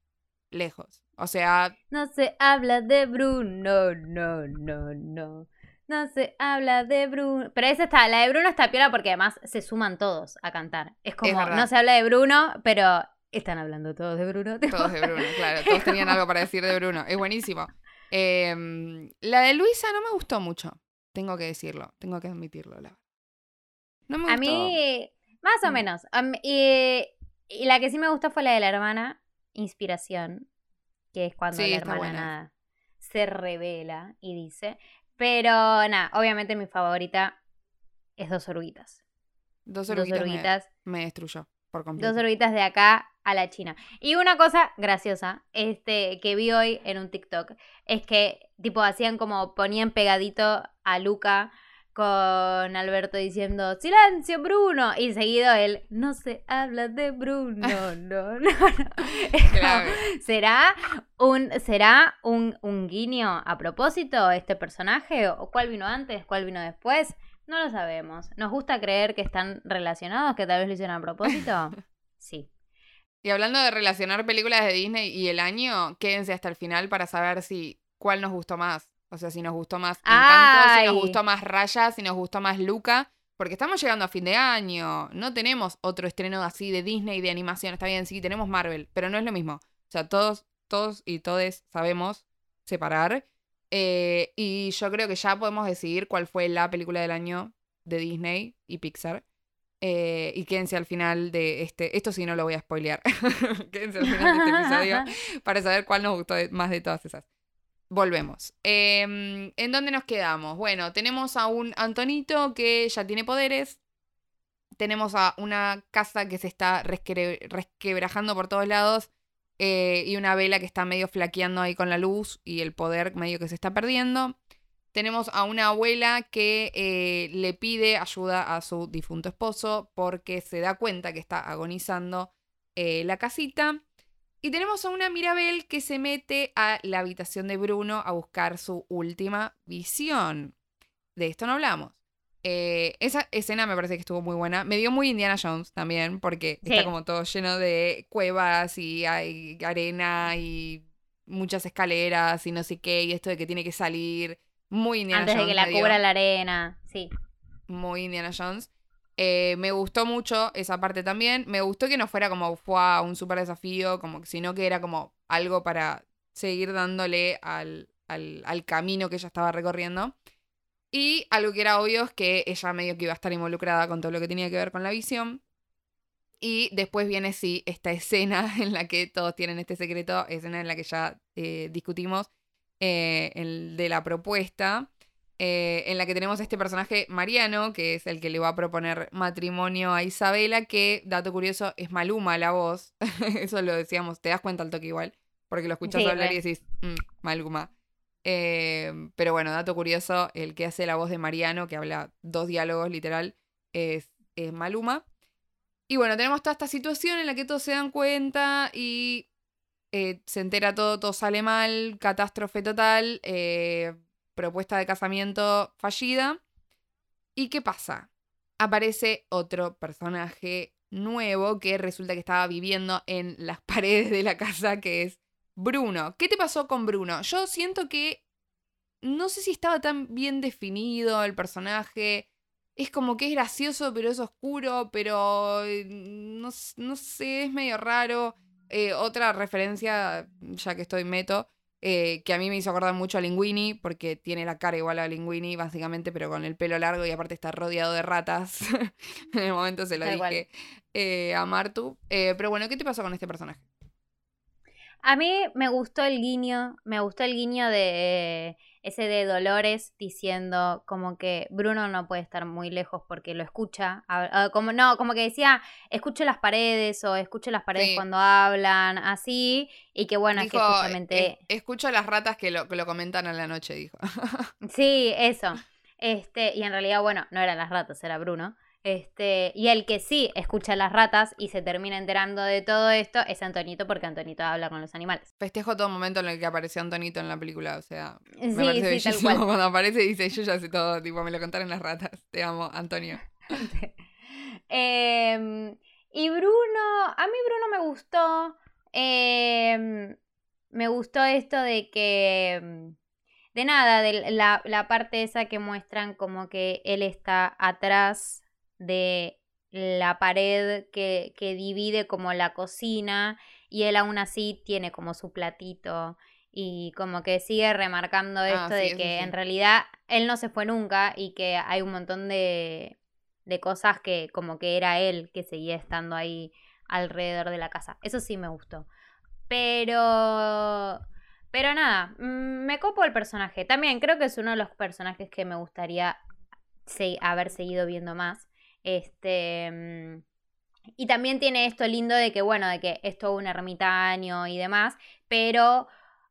Lejos. O sea. No se habla de Bruno, no, no, no. No se habla de Bruno. Pero esa está, la de Bruno está piola porque además se suman todos a cantar. Es como, no se habla de Bruno, pero están hablando todos de Bruno. (laughs) Todos de Bruno, claro. Todos tenían algo para decir de Bruno. Es buenísimo. Em, la de Luisa no me gustó mucho, tengo que decirlo, tengo que admitirlo. La... No me gustó. A mí, más o mm. menos. y, la que sí me gustó fue la de la hermana, Inspiración, que es cuando la hermana se revela y dice. Pero nada, obviamente mi favorita es Dos Oruguitas. Dos Oruguitas, me, destruyó por completo. Dos Oruguitas de acá a la China. Y una cosa graciosa este, que vi hoy en un TikTok es que, tipo, hacían como ponían pegadito a Luca con Alberto diciendo, silencio Bruno, y seguido él, no se habla de Bruno, (laughs) no, no, no. (laughs) ¿Será, un, ¿será un, un guiño a propósito este personaje? ¿O cuál vino antes, cuál vino después? No lo sabemos. ¿Nos gusta creer que están relacionados, que tal vez lo hicieron a propósito? (laughs) Sí. Y hablando de relacionar películas de Disney y el año, quédense hasta el final para saber si cuál nos gustó más. O sea, si nos gustó más Encanto, si nos gustó más Raya, si nos gustó más Luca. Porque estamos llegando a fin de año. No tenemos otro estreno así de Disney de animación. Está bien, sí, tenemos Marvel, pero no es lo mismo. O sea, todos, todos y todes sabemos separar. Eh, y yo creo que ya podemos decidir cuál fue la película del año de Disney y Pixar. Eh, y quédense al final de este. Esto sí no lo voy a spoilear. (laughs) quédense al final de este episodio (laughs) para saber cuál nos gustó más de todas esas. Volvemos. Em, ¿En dónde nos quedamos? Bueno, tenemos a un Antonito que ya tiene poderes. Tenemos a una casa que se está resquebrajando por todos lados. Eh, y una vela que está medio flaqueando ahí con la luz y el poder medio que se está perdiendo. Tenemos a una abuela que eh, le pide ayuda a su difunto esposo porque se da cuenta que está agonizando eh, la casita. Y tenemos a una Mirabel que se mete a la habitación de Bruno a buscar su última visión. De esto no hablamos. Eh, esa escena me parece que estuvo muy buena. Me dio muy Indiana Jones también, porque está como todo lleno de cuevas y hay arena y muchas escaleras y no sé qué, y esto de que tiene que salir. Muy Indiana Jones. Antes de que la cubra la arena, sí. Muy Indiana Jones. Eh, me gustó mucho esa parte también. Me gustó que no fuera como fue un super desafío, como sino que era como algo para seguir dándole al, al, camino que ella estaba recorriendo. Y algo que era obvio es que ella medio que iba a estar involucrada con todo lo que tenía que ver con la visión. Y después viene, sí, esta escena (laughs) en la que todos tienen este secreto, escena en la que ya eh, discutimos, eh, el de la propuesta. Eh, en la que tenemos este personaje Mariano, que es el que le va a proponer matrimonio a Isabela, que, dato curioso, es Maluma la voz. (laughs) Eso lo decíamos, te das cuenta al toque igual, porque lo escuchas hablar y decís, mm, Maluma. Eh, pero bueno, dato curioso, el que hace la voz de Mariano, que habla dos diálogos literal, es, Maluma. Y bueno, tenemos toda esta situación en la que todos se dan cuenta y eh, se entera todo, todo sale mal, catástrofe total. Eh, propuesta de casamiento fallida. ¿Y qué pasa? Aparece otro personaje nuevo que resulta que estaba viviendo en las (laughs) paredes de la casa, que es Bruno. ¿Qué te pasó con Bruno? Yo siento que no sé si estaba tan bien definido el personaje. Es como que es gracioso, pero es oscuro, pero eh, no, sé, es medio raro. Eh, otra referencia, ya que estoy meto, eh, que a mí me hizo acordar mucho a Linguini, porque tiene la cara igual a Linguini, básicamente, pero con el pelo largo y aparte está rodeado de ratas. (laughs) en el momento se lo dije eh, a Martu. Eh, pero bueno, ¿qué te pasó con este personaje? A mí me gustó el guiño, me gustó el guiño de ese de Dolores diciendo como que Bruno no puede estar muy lejos porque lo escucha. Ah, como no, como que decía, escucho las paredes o escucho las paredes cuando hablan, así. Y que bueno, es que justamente. escucho las ratas que lo, que lo comentan a la noche, dijo. sí, eso. Este, y en realidad, bueno, no eran las ratas, era Bruno. Este, y el que sí escucha las ratas y se termina enterando de todo esto es Antonito, porque Antonito habla con los animales. Festejo todo momento en el que apareció Antonito en la película, o sea, me parece bellísimo (laughs) cuando aparece y dice, yo ya sé todo, tipo, me lo contaron las ratas. Te amo, Antonio. (laughs) Em, y Bruno, a mí Bruno me gustó. Em, me gustó esto de que de nada, de la, la, parte esa que muestran como que él está atrás de la pared que, que divide como la cocina y él aún así tiene como su platito y como que sigue remarcando ah, esto de que en realidad él no se fue nunca y que hay un montón de, de cosas que como que era él que seguía estando ahí alrededor de la casa. Eso sí me gustó. Pero... Pero nada, mm, me copo el personaje. También creo que es uno de los personajes que me gustaría haber seguido viendo más. Este. Mm, y también tiene esto lindo de que, bueno, de que es todo un ermitaño y demás, pero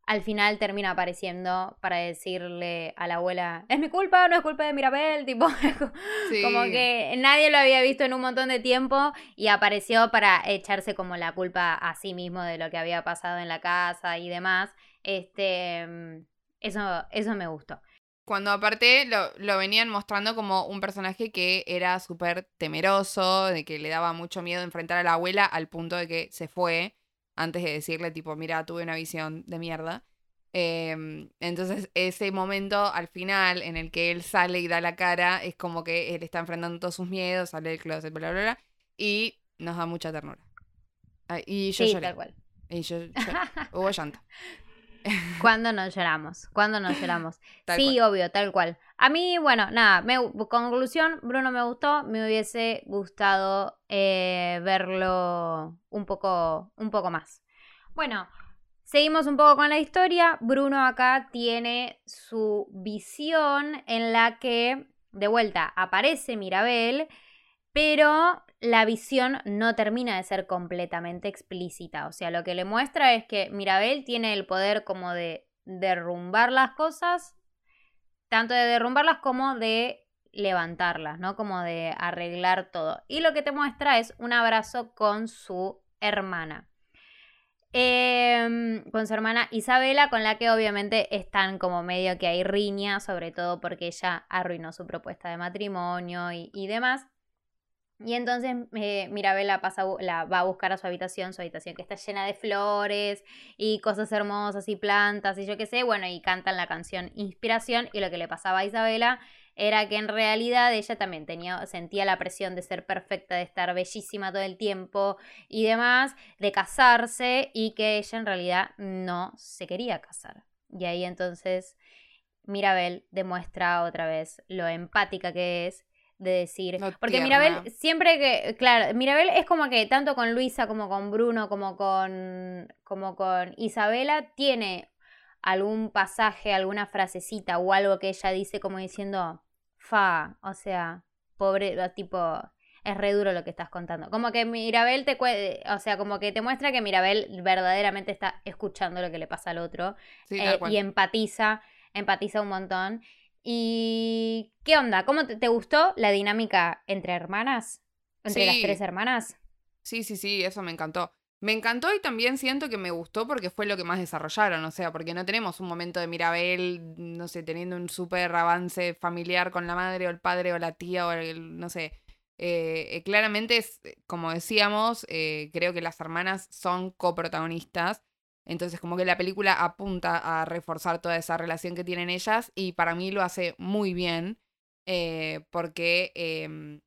al final termina apareciendo para decirle a la abuela, es mi culpa, no es culpa de Mirabel, (laughs) tipo, como que nadie lo había visto en un montón de tiempo y apareció para echarse como la culpa a sí mismo de lo que había pasado en la casa y demás. Este, mm, eso, eso me gustó. Cuando aparte lo, lo venían mostrando como un personaje que era súper temeroso, de que le daba mucho miedo enfrentar a la abuela al punto de que se fue antes de decirle tipo, mira, tuve una visión de mierda. Em, entonces ese momento al final en el que él sale y da la cara es como que él está enfrentando todos sus miedos, sale del closet, bla, bla, bla, y nos da mucha ternura. y yo sí, Tal cual. Y yo, (laughs) hubo llanto. ¿Cuándo no lloramos? ¿Cuándo no lloramos? (laughs) sí, obvio, tal cual. A mí, bueno, nada, me, conclusión, Bruno me gustó, me hubiese gustado eh, verlo un poco, un poco más. Bueno, seguimos un poco con la historia. Bruno acá tiene su visión en la que, de vuelta, aparece Mirabel, pero la visión no termina de ser completamente explícita. O sea, lo que le muestra es que Mirabel tiene el poder como de derrumbar las cosas tanto de derrumbarlas como de levantarlas, ¿no? Como de arreglar todo. Y lo que te muestra es un abrazo con su hermana. Em, con su hermana Isabela, con la que obviamente están como medio que hay riña, sobre todo porque ella arruinó su propuesta de matrimonio y, demás. Y entonces eh, Mirabela pasa, la, va a buscar a su habitación, su habitación que está llena de flores y cosas hermosas y plantas y yo qué sé, bueno, y cantan la canción Inspiración y lo que le pasaba a Isabela era que en realidad ella también tenía, sentía la presión de ser perfecta, de estar bellísima todo el tiempo y demás, de casarse y que ella en realidad no se quería casar. Y ahí entonces Mirabel demuestra otra vez lo empática que es de decir. porque Mirabel, siempre que. Claro, Mirabel es como que tanto con Luisa como con Bruno, como con. como con Isabela, tiene algún pasaje, alguna frasecita o algo que ella dice como diciendo. Fa, o sea, pobre, tipo. Es re duro lo que estás contando. Como que Mirabel te o sea, como que te muestra que Mirabel verdaderamente está escuchando lo que le pasa al otro eh, y empatiza, empatiza un montón. ¿Y qué onda? ¿Cómo te, gustó la dinámica entre hermanas? ¿Entre las tres hermanas? Sí, sí, sí, eso me encantó. Me encantó y también siento que me gustó porque fue lo que más desarrollaron, o sea, porque no tenemos un momento de Mirabel, no sé, teniendo un súper avance familiar con la madre o el padre o la tía o el, no sé. Eh, eh, claramente, es, como decíamos, eh, creo que las hermanas son coprotagonistas entonces como que la película apunta a reforzar toda esa relación que tienen ellas y para mí lo hace muy bien eh, porque em,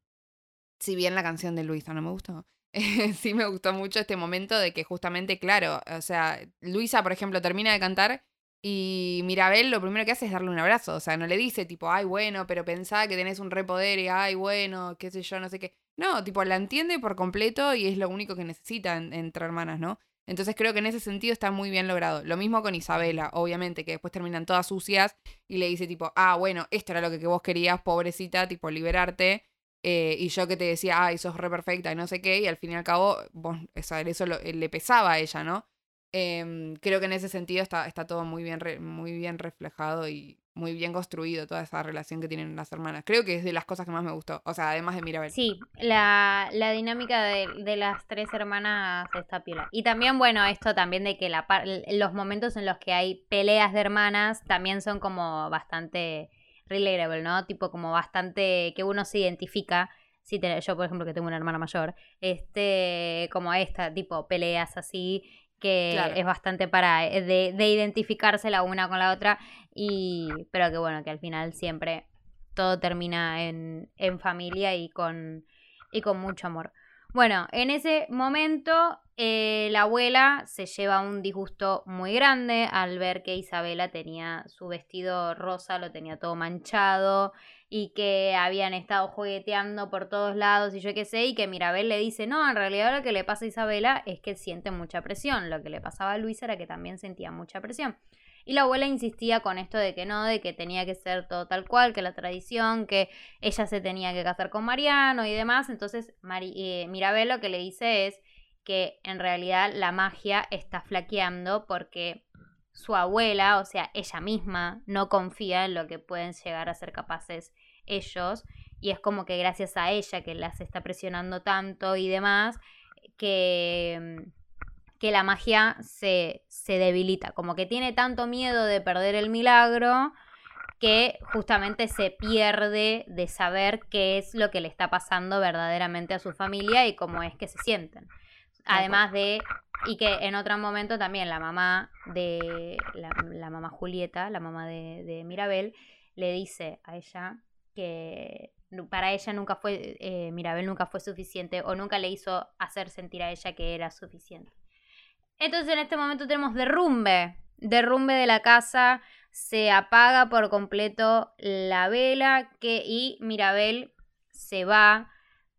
si bien la canción de Luisa no me gustó, (laughs) sí me gustó mucho este momento de que justamente, claro, o sea, Luisa, por ejemplo, termina de cantar y Mirabel lo primero que hace es darle un abrazo, o sea, no le dice tipo, ay, bueno, pero pensá que tenés un repoder y, ay, bueno, qué sé yo, no sé qué. No, tipo, la entiende por completo y es lo único que necesita entre hermanas, ¿no? Entonces creo que en ese sentido está muy bien logrado. Lo mismo con Isabela, obviamente, que después terminan todas sucias y le dice tipo, ah, bueno, esto era lo que, vos querías, pobrecita, tipo, liberarte. Eh, y yo que te decía, ay, sos re perfecta y no sé qué, y al fin y al cabo, vos, eso, eso le pesaba a ella, ¿no? Em, creo que en ese sentido está, está todo muy bien, muy bien reflejado y muy bien construido toda esa relación que tienen las hermanas. Creo que es de las cosas que más me gustó. O sea, además de Mirabel. Sí, la, la dinámica de, las tres hermanas está pila. Y también, bueno, esto también de que la, los momentos en los que hay peleas de hermanas también son como bastante relatable, ¿no? Tipo como bastante que uno se identifica. Si yo, por ejemplo, que tengo una hermana mayor, este, como esta, tipo peleas así que es bastante para eh, de, de, identificarse la una con la otra y pero que bueno que al final siempre todo termina en, en familia y con y con mucho amor. Bueno en ese momento eh, la abuela se lleva un disgusto muy grande al ver que Isabela tenía su vestido rosa lo tenía todo manchado y que habían estado jugueteando por todos lados y yo qué sé, y que Mirabel le dice, no, en realidad lo que le pasa a Isabela es que siente mucha presión, lo que le pasaba a Luisa era que también sentía mucha presión. Y la abuela insistía con esto de que no, de que tenía que ser todo tal cual, que la tradición, que ella se tenía que casar con Mariano y demás. Entonces eh, Mirabel lo que le dice es que en realidad la magia está flaqueando porque su abuela, o sea, ella misma, no confía en lo que pueden llegar a ser capaces ellos. Y es como que gracias a ella que las está presionando tanto y demás, que, que la magia se, se debilita. Como que tiene tanto miedo de perder el milagro que justamente se pierde de saber qué es lo que le está pasando verdaderamente a su familia y cómo es que se sienten. Además de, y que en otro momento también la mamá de, la, mamá Julieta, la mamá de, Mirabel, le dice a ella que para ella nunca fue, eh, Mirabel nunca fue suficiente o nunca le hizo hacer sentir a ella que era suficiente. Entonces en este momento tenemos derrumbe, derrumbe de la casa, se apaga por completo la vela que, y Mirabel se va,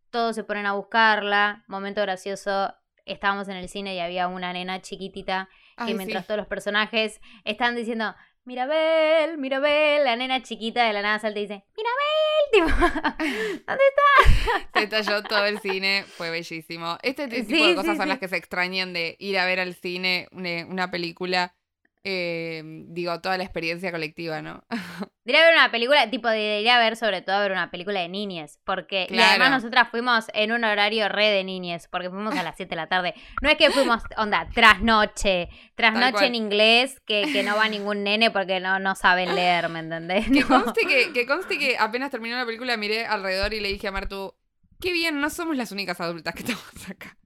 todos se ponen a buscarla, momento gracioso, estábamos en el cine y había una nena chiquitita que mientras todos los personajes están diciendo, Mirabel, Mirabel, la nena chiquita de la nada salta y dice, Mirabel, (laughs) ¿dónde está? (laughs) Se estalló todo el cine, fue bellísimo. Este tipo de cosas son las que se extrañan de ir a ver al cine una película eh, digo, toda la experiencia colectiva, ¿no? (laughs) Diría ver una película, tipo, diría ver sobre todo ver una película de niñes, porque y además nosotras fuimos en un horario re de niñes, porque fuimos a las 7 de la tarde. No es que fuimos, onda, trasnoche, trasnoche en inglés, que, que, no va ningún nene porque no, no saben (laughs) leer, ¿me entendés? Que, conste que, que (laughs) conste que apenas terminó la película miré alrededor y le dije a Martu, qué bien, no somos las únicas adultas que estamos acá.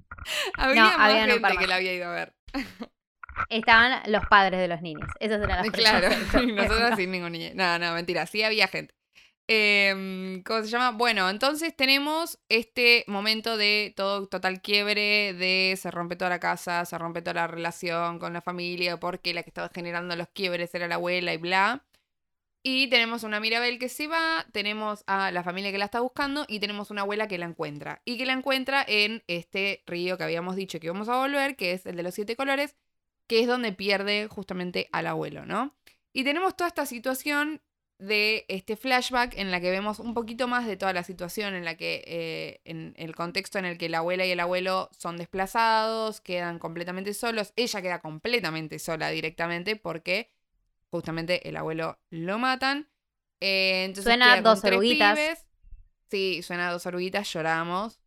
Había más gente que la había ido a ver. Estaban los padres de los niños. Esas eran las Claro, (laughs) nosotros sin ningún niño. No, no, mentira. Sí había gente. Em, ¿Cómo se llama? Bueno, entonces tenemos este momento de todo total quiebre, de se rompe toda la casa, se rompe toda la relación con la familia, porque la que estaba generando los quiebres era la abuela y bla. Y tenemos una Mirabel que se va, tenemos a la familia que la está buscando y tenemos una abuela que la encuentra. Y que la encuentra en este río que habíamos dicho que íbamos a volver, que es el de los siete colores, que es donde pierde justamente al abuelo, ¿no? Y tenemos toda esta situación de este flashback en la que vemos un poquito más de toda la situación en la que, eh, en el contexto en el que la abuela y el abuelo son desplazados, quedan completamente solos, ella queda completamente sola directamente porque justamente el abuelo lo matan. Eh, entonces suena dos oruguitas. Sí, suena dos oruguitas, lloramos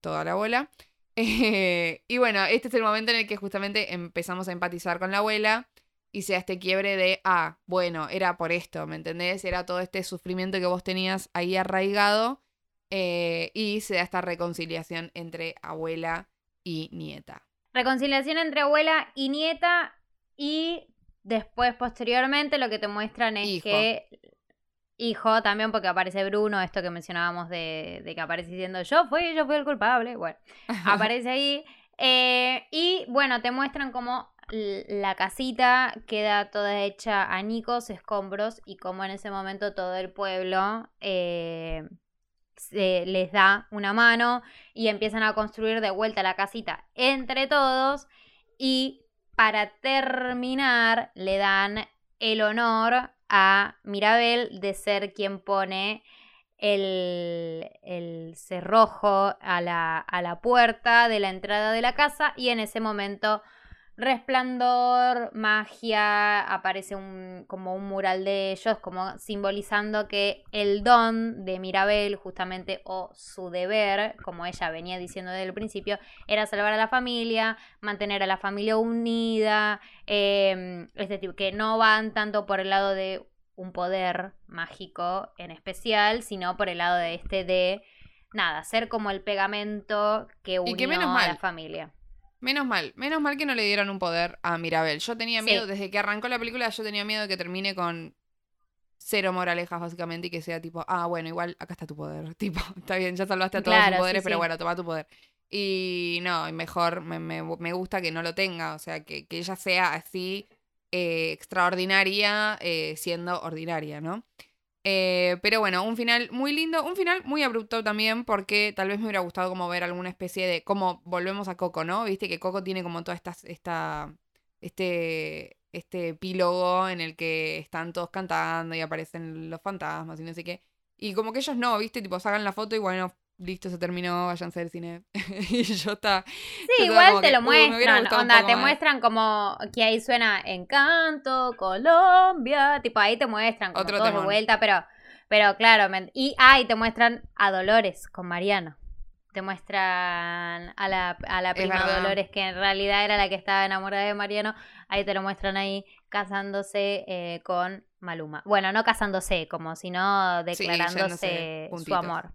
toda la abuela. Eh, y bueno, este es el momento en el que justamente empezamos a empatizar con la abuela y sea este quiebre de, ah, bueno, era por esto, ¿me entendés? Era todo este sufrimiento que vos tenías ahí arraigado eh, y se da esta reconciliación entre abuela y nieta. Reconciliación entre abuela y nieta y después, posteriormente, lo que te muestran es que hijo también porque aparece Bruno, esto que mencionábamos de, que aparece diciendo yo fui, yo fui el culpable, bueno, (laughs) aparece ahí. Eh, y bueno, te muestran cómo la casita queda toda hecha a añicos, escombros y cómo en ese momento todo el pueblo eh, les da una mano y empiezan a construir de vuelta la casita entre todos y para terminar le dan el honor a Mirabel de ser quien pone el, el cerrojo a la, a la puerta de la entrada de la casa y en ese momento resplandor, magia, aparece un, como un mural de ellos, como simbolizando que el don de Mirabel, justamente, o su deber, como ella venía diciendo desde el principio, era salvar a la familia, mantener a la familia unida, em, este tipo, que no van tanto por el lado de un poder mágico en especial, sino por el lado de este de nada, ser como el pegamento que unió a la familia. Menos mal, menos mal que no le dieron un poder a Mirabel. Yo tenía miedo, desde que arrancó la película, yo tenía miedo de que termine con cero moralejas, básicamente, y que sea tipo, ah, bueno, igual acá está tu poder. (laughs) Tipo, está bien, ya salvaste a todos sus poderes, pero bueno, toma tu poder. Y no, mejor me, me, me, gusta que no lo tenga, o sea, que, que ella sea así eh, extraordinaria eh, siendo ordinaria, ¿no? Eh, pero bueno, un final muy lindo, un final muy abrupto también, porque tal vez me hubiera gustado como ver alguna especie de. como volvemos a Coco, ¿no? Viste que Coco tiene como toda esta. esta este. este epílogo en el que están todos cantando y aparecen los fantasmas y no sé qué. Y como que ellos no, ¿viste? Tipo, sacan la foto y bueno, listo, se terminó, váyanse del cine. (laughs) y yo está. Sí, igual te lo muestran. Onda, te muestran como que ahí suena Encanto, Colombia. Tipo, ahí te muestran como todo de vuelta, pero, pero claro. y ahí te muestran a Dolores con Mariano. Te muestran a la, a la prima Dolores, que en realidad era la que estaba enamorada de Mariano. Ahí te lo muestran ahí casándose eh, con Maluma. Bueno, no casándose, como sino declarándose su amor.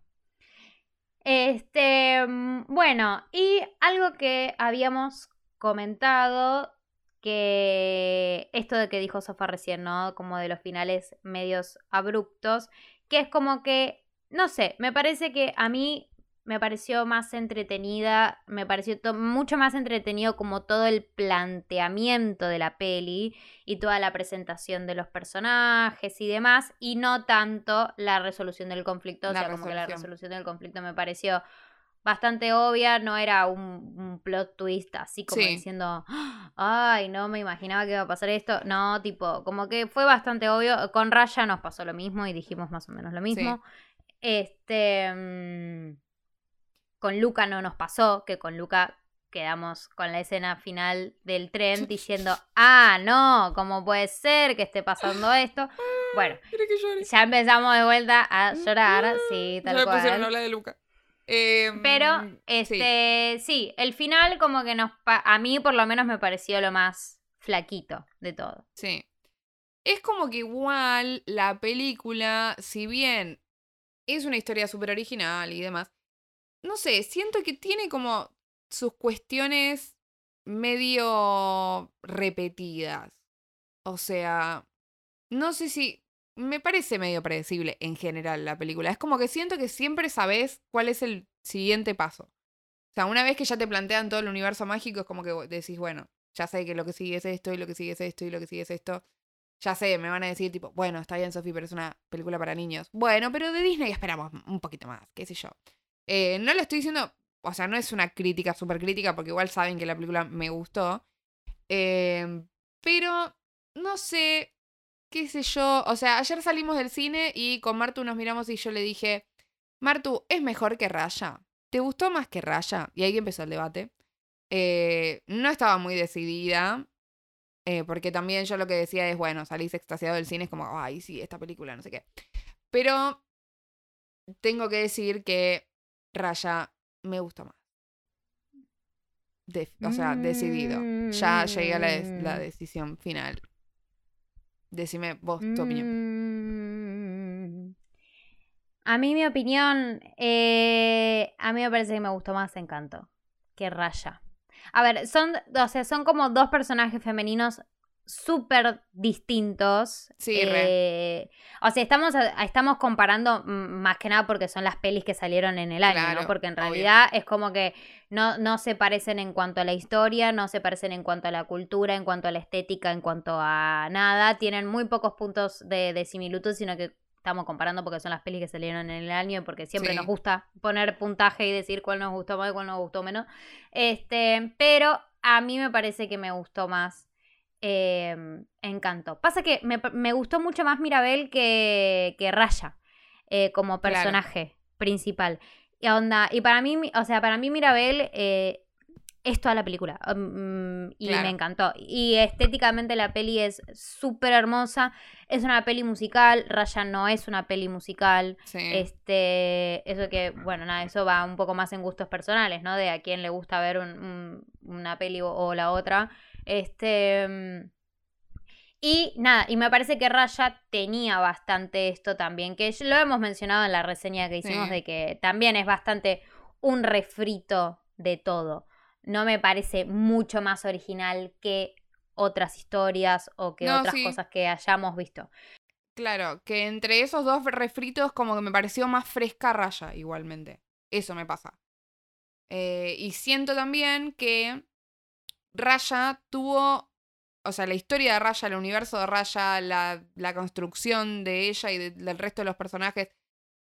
Este, mm, bueno, y algo que habíamos comentado, que esto de que dijo Sofa recién, ¿no? Como de los finales medios abruptos, que es como que, no sé, me parece que a mí me pareció más entretenida, me pareció mucho más entretenido como todo el planteamiento de la peli y toda la presentación de los personajes y demás, y no tanto la resolución del conflicto, o sea, como que la resolución. del conflicto me pareció bastante obvia, no era un, plot twist así como diciendo, ay, no me imaginaba que iba a pasar esto, no, tipo, como que fue bastante obvio, con Raya nos pasó lo mismo y dijimos más o menos lo mismo. Este... Mm, con Luca no nos pasó, que con Luca quedamos con la escena final del tren (laughs) diciendo, ah, no, ¿cómo puede ser que esté pasando esto? (laughs) Bueno, ya empezamos de vuelta a llorar, sí, tal cual. habla de Luca. Em, Pero, este, sí. el final como que nos, a mí por lo menos me pareció lo más flaquito de todo. Sí. Es como que igual la película, si bien es una historia súper original y demás, no sé, siento que tiene como sus cuestiones medio repetidas. O sea, no sé si... Me parece medio predecible en general la película. Es como que siento que siempre sabes cuál es el siguiente paso. O sea, una vez que ya te plantean todo el universo mágico, es como que decís, bueno, ya sé que lo que sigue es esto, y lo que sigue es esto, y lo que sigue es esto. Ya sé, me van a decir, tipo, bueno, está bien, Sophie, pero es una película para niños. Bueno, pero de Disney esperamos un poquito más, qué sé yo. Eh, no lo estoy diciendo, o sea, no es una crítica, súper crítica, porque igual saben que la película me gustó. Em, pero, no sé, qué sé yo. O sea, ayer salimos del cine y con Martu nos miramos y yo le dije, Martu, ¿es mejor que Raya? ¿Te gustó más que Raya? Y ahí empezó el debate. Eh, no estaba muy decidida. Eh, porque también yo lo que decía es, bueno, salís extasiado del cine, es como, ay, sí, esta película, no sé qué. Pero tengo que decir que Raya me gusta más. o sea, decidido. Ya llegué a la, mm. decisión final. Decime vos tu opinión. Mm. A mí mi opinión, eh, a mí me parece que me gustó más Encanto que Raya. A ver, son, o sea, son como dos personajes femeninos súper distintos. Sí, eh, O sea, estamos, estamos comparando más que nada porque son las pelis que salieron en el año, ¿no? Porque en realidad es como que no, no se parecen en cuanto a la historia, no se parecen en cuanto a la cultura, en cuanto a la estética, en cuanto a nada. Tienen muy pocos puntos de, similitud, sino que estamos comparando porque son las pelis que salieron en el año y porque siempre nos gusta poner puntaje y decir cuál nos gustó más y cuál nos gustó menos. Este, pero a mí me parece que me gustó más eh, Encanto. Pasa que me, gustó mucho más Mirabel que, que Raya eh, como personaje principal. Y, onda, y para mí, o sea, para mí Mirabel eh, es toda la película. Um, y me encantó. Y estéticamente la peli es súper hermosa. Es una peli musical. Raya no es una peli musical. Este, eso que, bueno, nada, eso va un poco más en gustos personales, ¿no? De a quién le gusta ver una peli o, la otra. Este. Mm, y nada, y me parece que Raya tenía bastante esto también, que lo hemos mencionado en la reseña que hicimos, de que también es bastante un refrito de todo. No me parece mucho más original que otras historias o que otras cosas que hayamos visto. Claro, que entre esos dos refritos como que me pareció más fresca Raya igualmente. Eso me pasa. Eh, y siento también que Raya tuvo, o sea, la historia de Raya, el universo de Raya, la, la construcción de ella y del resto de los personajes,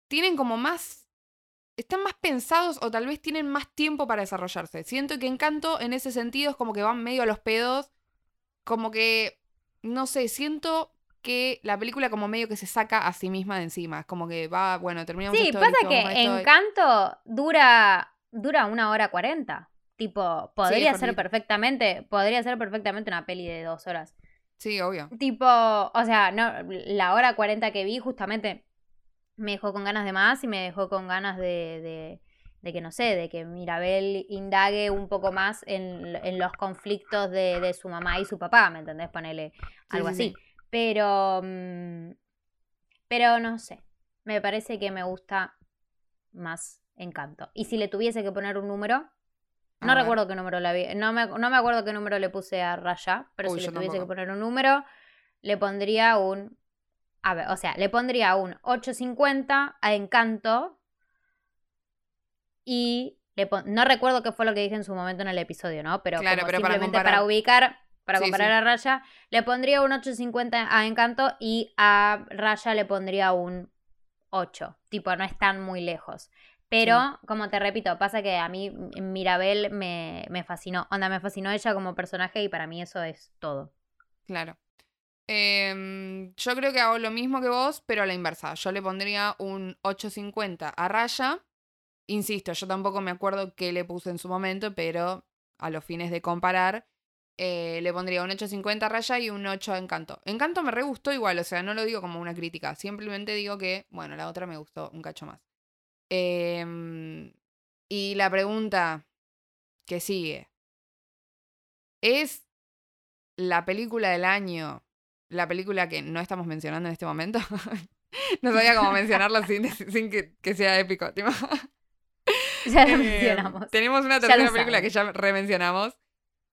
tienen como más, están más pensados o tal vez tienen más tiempo para desarrollarse. Siento que Encanto en ese sentido es como que van medio a los pedos, como que, no sé, siento que la película como medio que se saca a sí misma de encima. Es como que va, bueno, terminamos Sí, esto, pasa listo, que esto, Encanto dura, dura una hora cuarenta. Tipo, podría ser perfectamente, podría ser perfectamente una peli de dos horas. Sí, obvio. Tipo, o sea, no, la hora 40 que vi justamente me dejó con ganas de más y me dejó con ganas de, de, de que, no sé, de que Mirabel indague un poco más en, en los conflictos de, de su mamá y su papá, ¿me entendés? Ponele algo sí, así. sí. Pero, mm, pero no sé, me parece que me gusta más Encanto. Y si le tuviese que poner un número, A no ver. recuerdo qué número había- no me, no me acuerdo qué número le puse a Raya, pero Uy, si le tuviese que poner un número, le pondría un. A ver, o sea, le pondría un 850 a Encanto. Y le pon- no recuerdo qué fue lo que dije en su momento en el episodio, ¿no? Pero, Claro, como pero para simplemente para, ubicar, para Sí, comparar sí. a Raya, le pondría un 850 a Encanto y a Raya le pondría un 8. Tipo, no están muy lejos. Pero, como te repito, pasa que a mí Mirabel me, me fascinó. Onda, me fascinó ella como personaje y para mí eso es todo. Claro. Em, yo creo que hago lo mismo que vos, pero a la inversa. Yo le pondría un 850 a raya. Insisto, yo tampoco me acuerdo qué le puse en su momento, pero a los fines de comparar, eh, le pondría un 850 a raya y un 8 a encanto. Encanto me re gustó igual, o sea, no lo digo como una crítica. Simplemente digo que, bueno, la otra me gustó un cacho más. Em, y la pregunta que sigue. ¿Es la película del año, la película que no estamos mencionando en este momento. (laughs) no sabía cómo mencionarlo sin, (laughs) sin que, que sea épico. (laughs) Ya lo Eh, mencionamos. Tenemos una tercera película que ya remencionamos,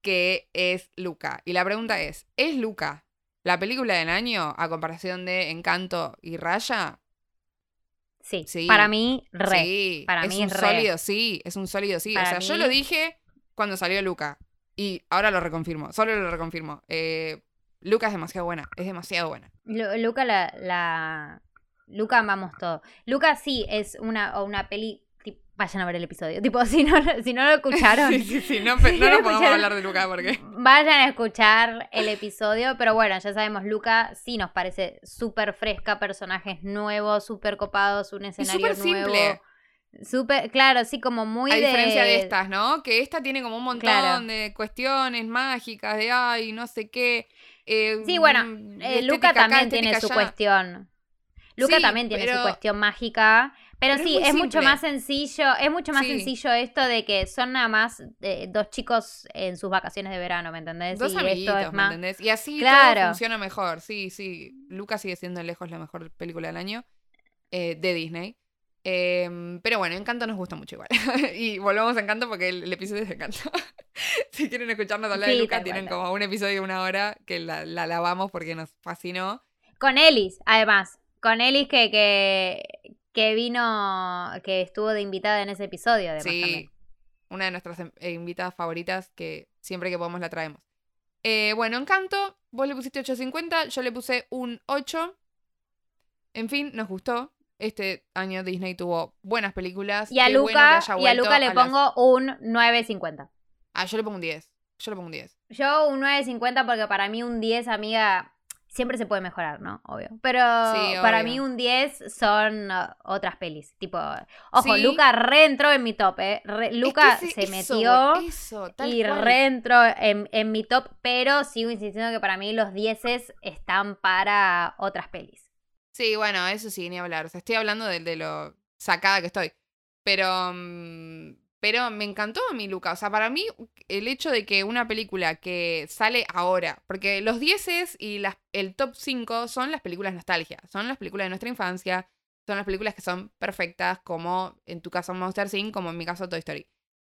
que es Luca. Y la pregunta es, ¿es Luca la película del año a comparación de Encanto y Raya? Sí, Sí. para mí, re. Sí, para es mí un re. sólido sí, es un sólido sí. Para o sea, yo lo dije cuando salió Luca. Y ahora lo reconfirmo, solo lo reconfirmo. Eh, Luca es demasiado buena, es demasiado buena. Lu- Luca la, la... Luca amamos todo. Luca sí es una, o una peli... Vayan a ver el episodio. Tipo, (laughs) si no, si no lo escucharon, Sí, sí, sí, no, pe- (laughs) Si no no nos podemos hablar de Luca porque... vayan a escuchar el episodio. Pero bueno, ya sabemos, Luca sí nos parece súper fresca, personajes nuevos, súper copados, un escenario súper nuevo. simple. Súper, claro, sí, como muy A diferencia de estas, ¿no? Que esta tiene como un montón Claro. de cuestiones mágicas, de ay, no sé qué. eh, Sí, bueno, mm, Eh, Luca acá, también tiene su allá. cuestión. Luca Sí, también tiene su cuestión mágica. Pero, sí, es, mucho más sencillo. Es mucho más Sí. sencillo esto de que son nada más eh, dos chicos en sus vacaciones de verano, ¿me entendés? Dos y amiguitos, esto es ¿me entendés? Y así Claro. todo funciona mejor. Sí, sí. Luca sigue siendo lejos la mejor película del año eh, de Disney. Em, pero bueno, Encanto nos gusta mucho igual. (laughs) y volvemos a Encanto porque el, el episodio es de Encanto. (laughs) si quieren escucharnos hablar de Sí, Luca, tal cual, tienen como un episodio de una hora que la, la lavamos porque nos fascinó. Con Ellis, además. Con Ellis que, que, que vino, que estuvo de invitada en ese episodio, además. Sí, también. una de nuestras em- eh, invitadas favoritas que siempre que podemos la traemos. Eh, bueno, Encanto, vos le pusiste 8.50, yo le puse un 8. En fin, nos gustó. Este año Disney tuvo buenas películas. Y a Qué Luca, y a Luca le a las- pongo un 9.50. Ah, yo le pongo un 10. Yo le pongo un 10. Yo un 9.50 porque para mí un 10, amiga, siempre se puede mejorar, ¿no? Obvio. Pero Sí, para mí un 10 son uh, otras pelis. Tipo, ojo, Sí. Luca reentró en mi top, ¿eh? Re- Es que Luca se eso, metió eso, y reentró en, en mi top, pero sigo insistiendo que para mí los 10 están para otras pelis. Sí, bueno, eso sí, ni hablar. O sea, estoy hablando de, de lo sacada que estoy. Pero, mm, pero me encantó mí, Luca. O sea, para mí, el hecho de que una película que sale ahora, porque los 10 y las, el top 5 son las películas nostalgia, son las películas de nuestra infancia, son las películas que son perfectas, como en tu caso Monster Inc., como en mi caso Toy Story.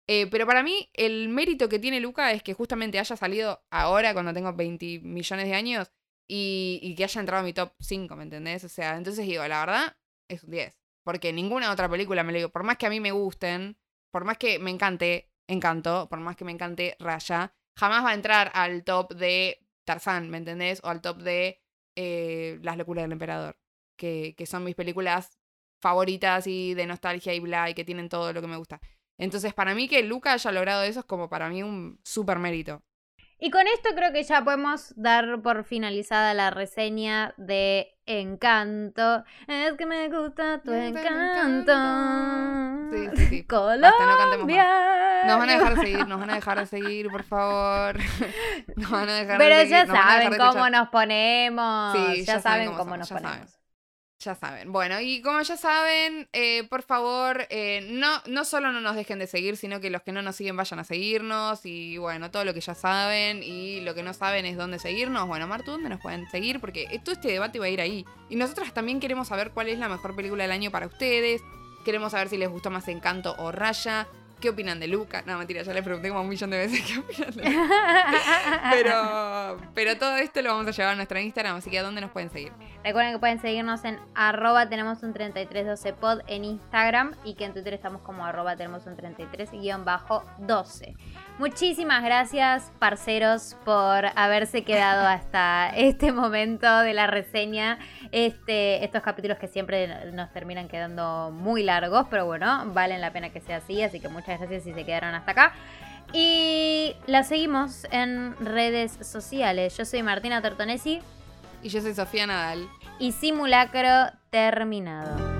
Eh, pero para mí, el mérito que tiene Luca es que justamente haya salido ahora, cuando tengo 20 millones de años, y, y que haya entrado a mi top 5, ¿me entendés? O sea, entonces digo, la verdad, es un 10. Porque ninguna otra película me lo digo, por más que a mí me gusten, por más que me encante Encanto, por más que me encante Raya, jamás va a entrar al top de Tarzán, ¿me entendés? O al top de eh, Las locuras del emperador, que, que son mis películas favoritas y de nostalgia y bla, y que tienen todo lo que me gusta. Entonces, para mí que Luca haya logrado eso es como para mí un súper mérito. Y con esto creo que ya podemos dar por finalizada la reseña de Encanto. Es que me gusta tu encanto. Sí, sí, sí. Colombia. Basta, no Nos van a dejar de seguir, nos van a dejar de seguir, por favor. (laughs) Nos van a dejar de Pero seguir, ya saben de cómo escuchar. nos ponemos. Sí, ya, saben cómo, somos, nos ya ponemos. saben. Ya saben. Bueno, y como ya saben, eh, por favor, eh, no, no solo no nos dejen de seguir, sino que los que no nos siguen vayan a seguirnos. Y bueno, todo lo que ya saben y lo que no saben es dónde seguirnos. Bueno, Martu, ¿dónde nos pueden seguir? Porque todo este debate va a ir ahí. Y nosotras también queremos saber cuál es la mejor película del año para ustedes. Queremos saber si les gustó más Encanto o Raya. ¿Qué opinan de Luca? No, mentira, ya les pregunté como un millón de veces (laughs) qué opinan de Luca. Pero, pero todo esto lo vamos a llevar a nuestra Instagram, así que ¿a dónde nos pueden seguir? Recuerden que pueden seguirnos en arroba tenemos un 3312pod en Instagram y que en Twitter estamos como arroba tenemos un 33-12. Muchísimas gracias, parceros, por haberse quedado hasta (laughs) este momento de la reseña. Este, estos capítulos que siempre nos terminan quedando muy largos, pero bueno, valen la pena que sea así, así que muchas gracias si se quedaron hasta acá. Y la seguimos en redes sociales. Yo soy Martina Tortonesi Y yo soy Sofía Nadal. y simulacro terminado.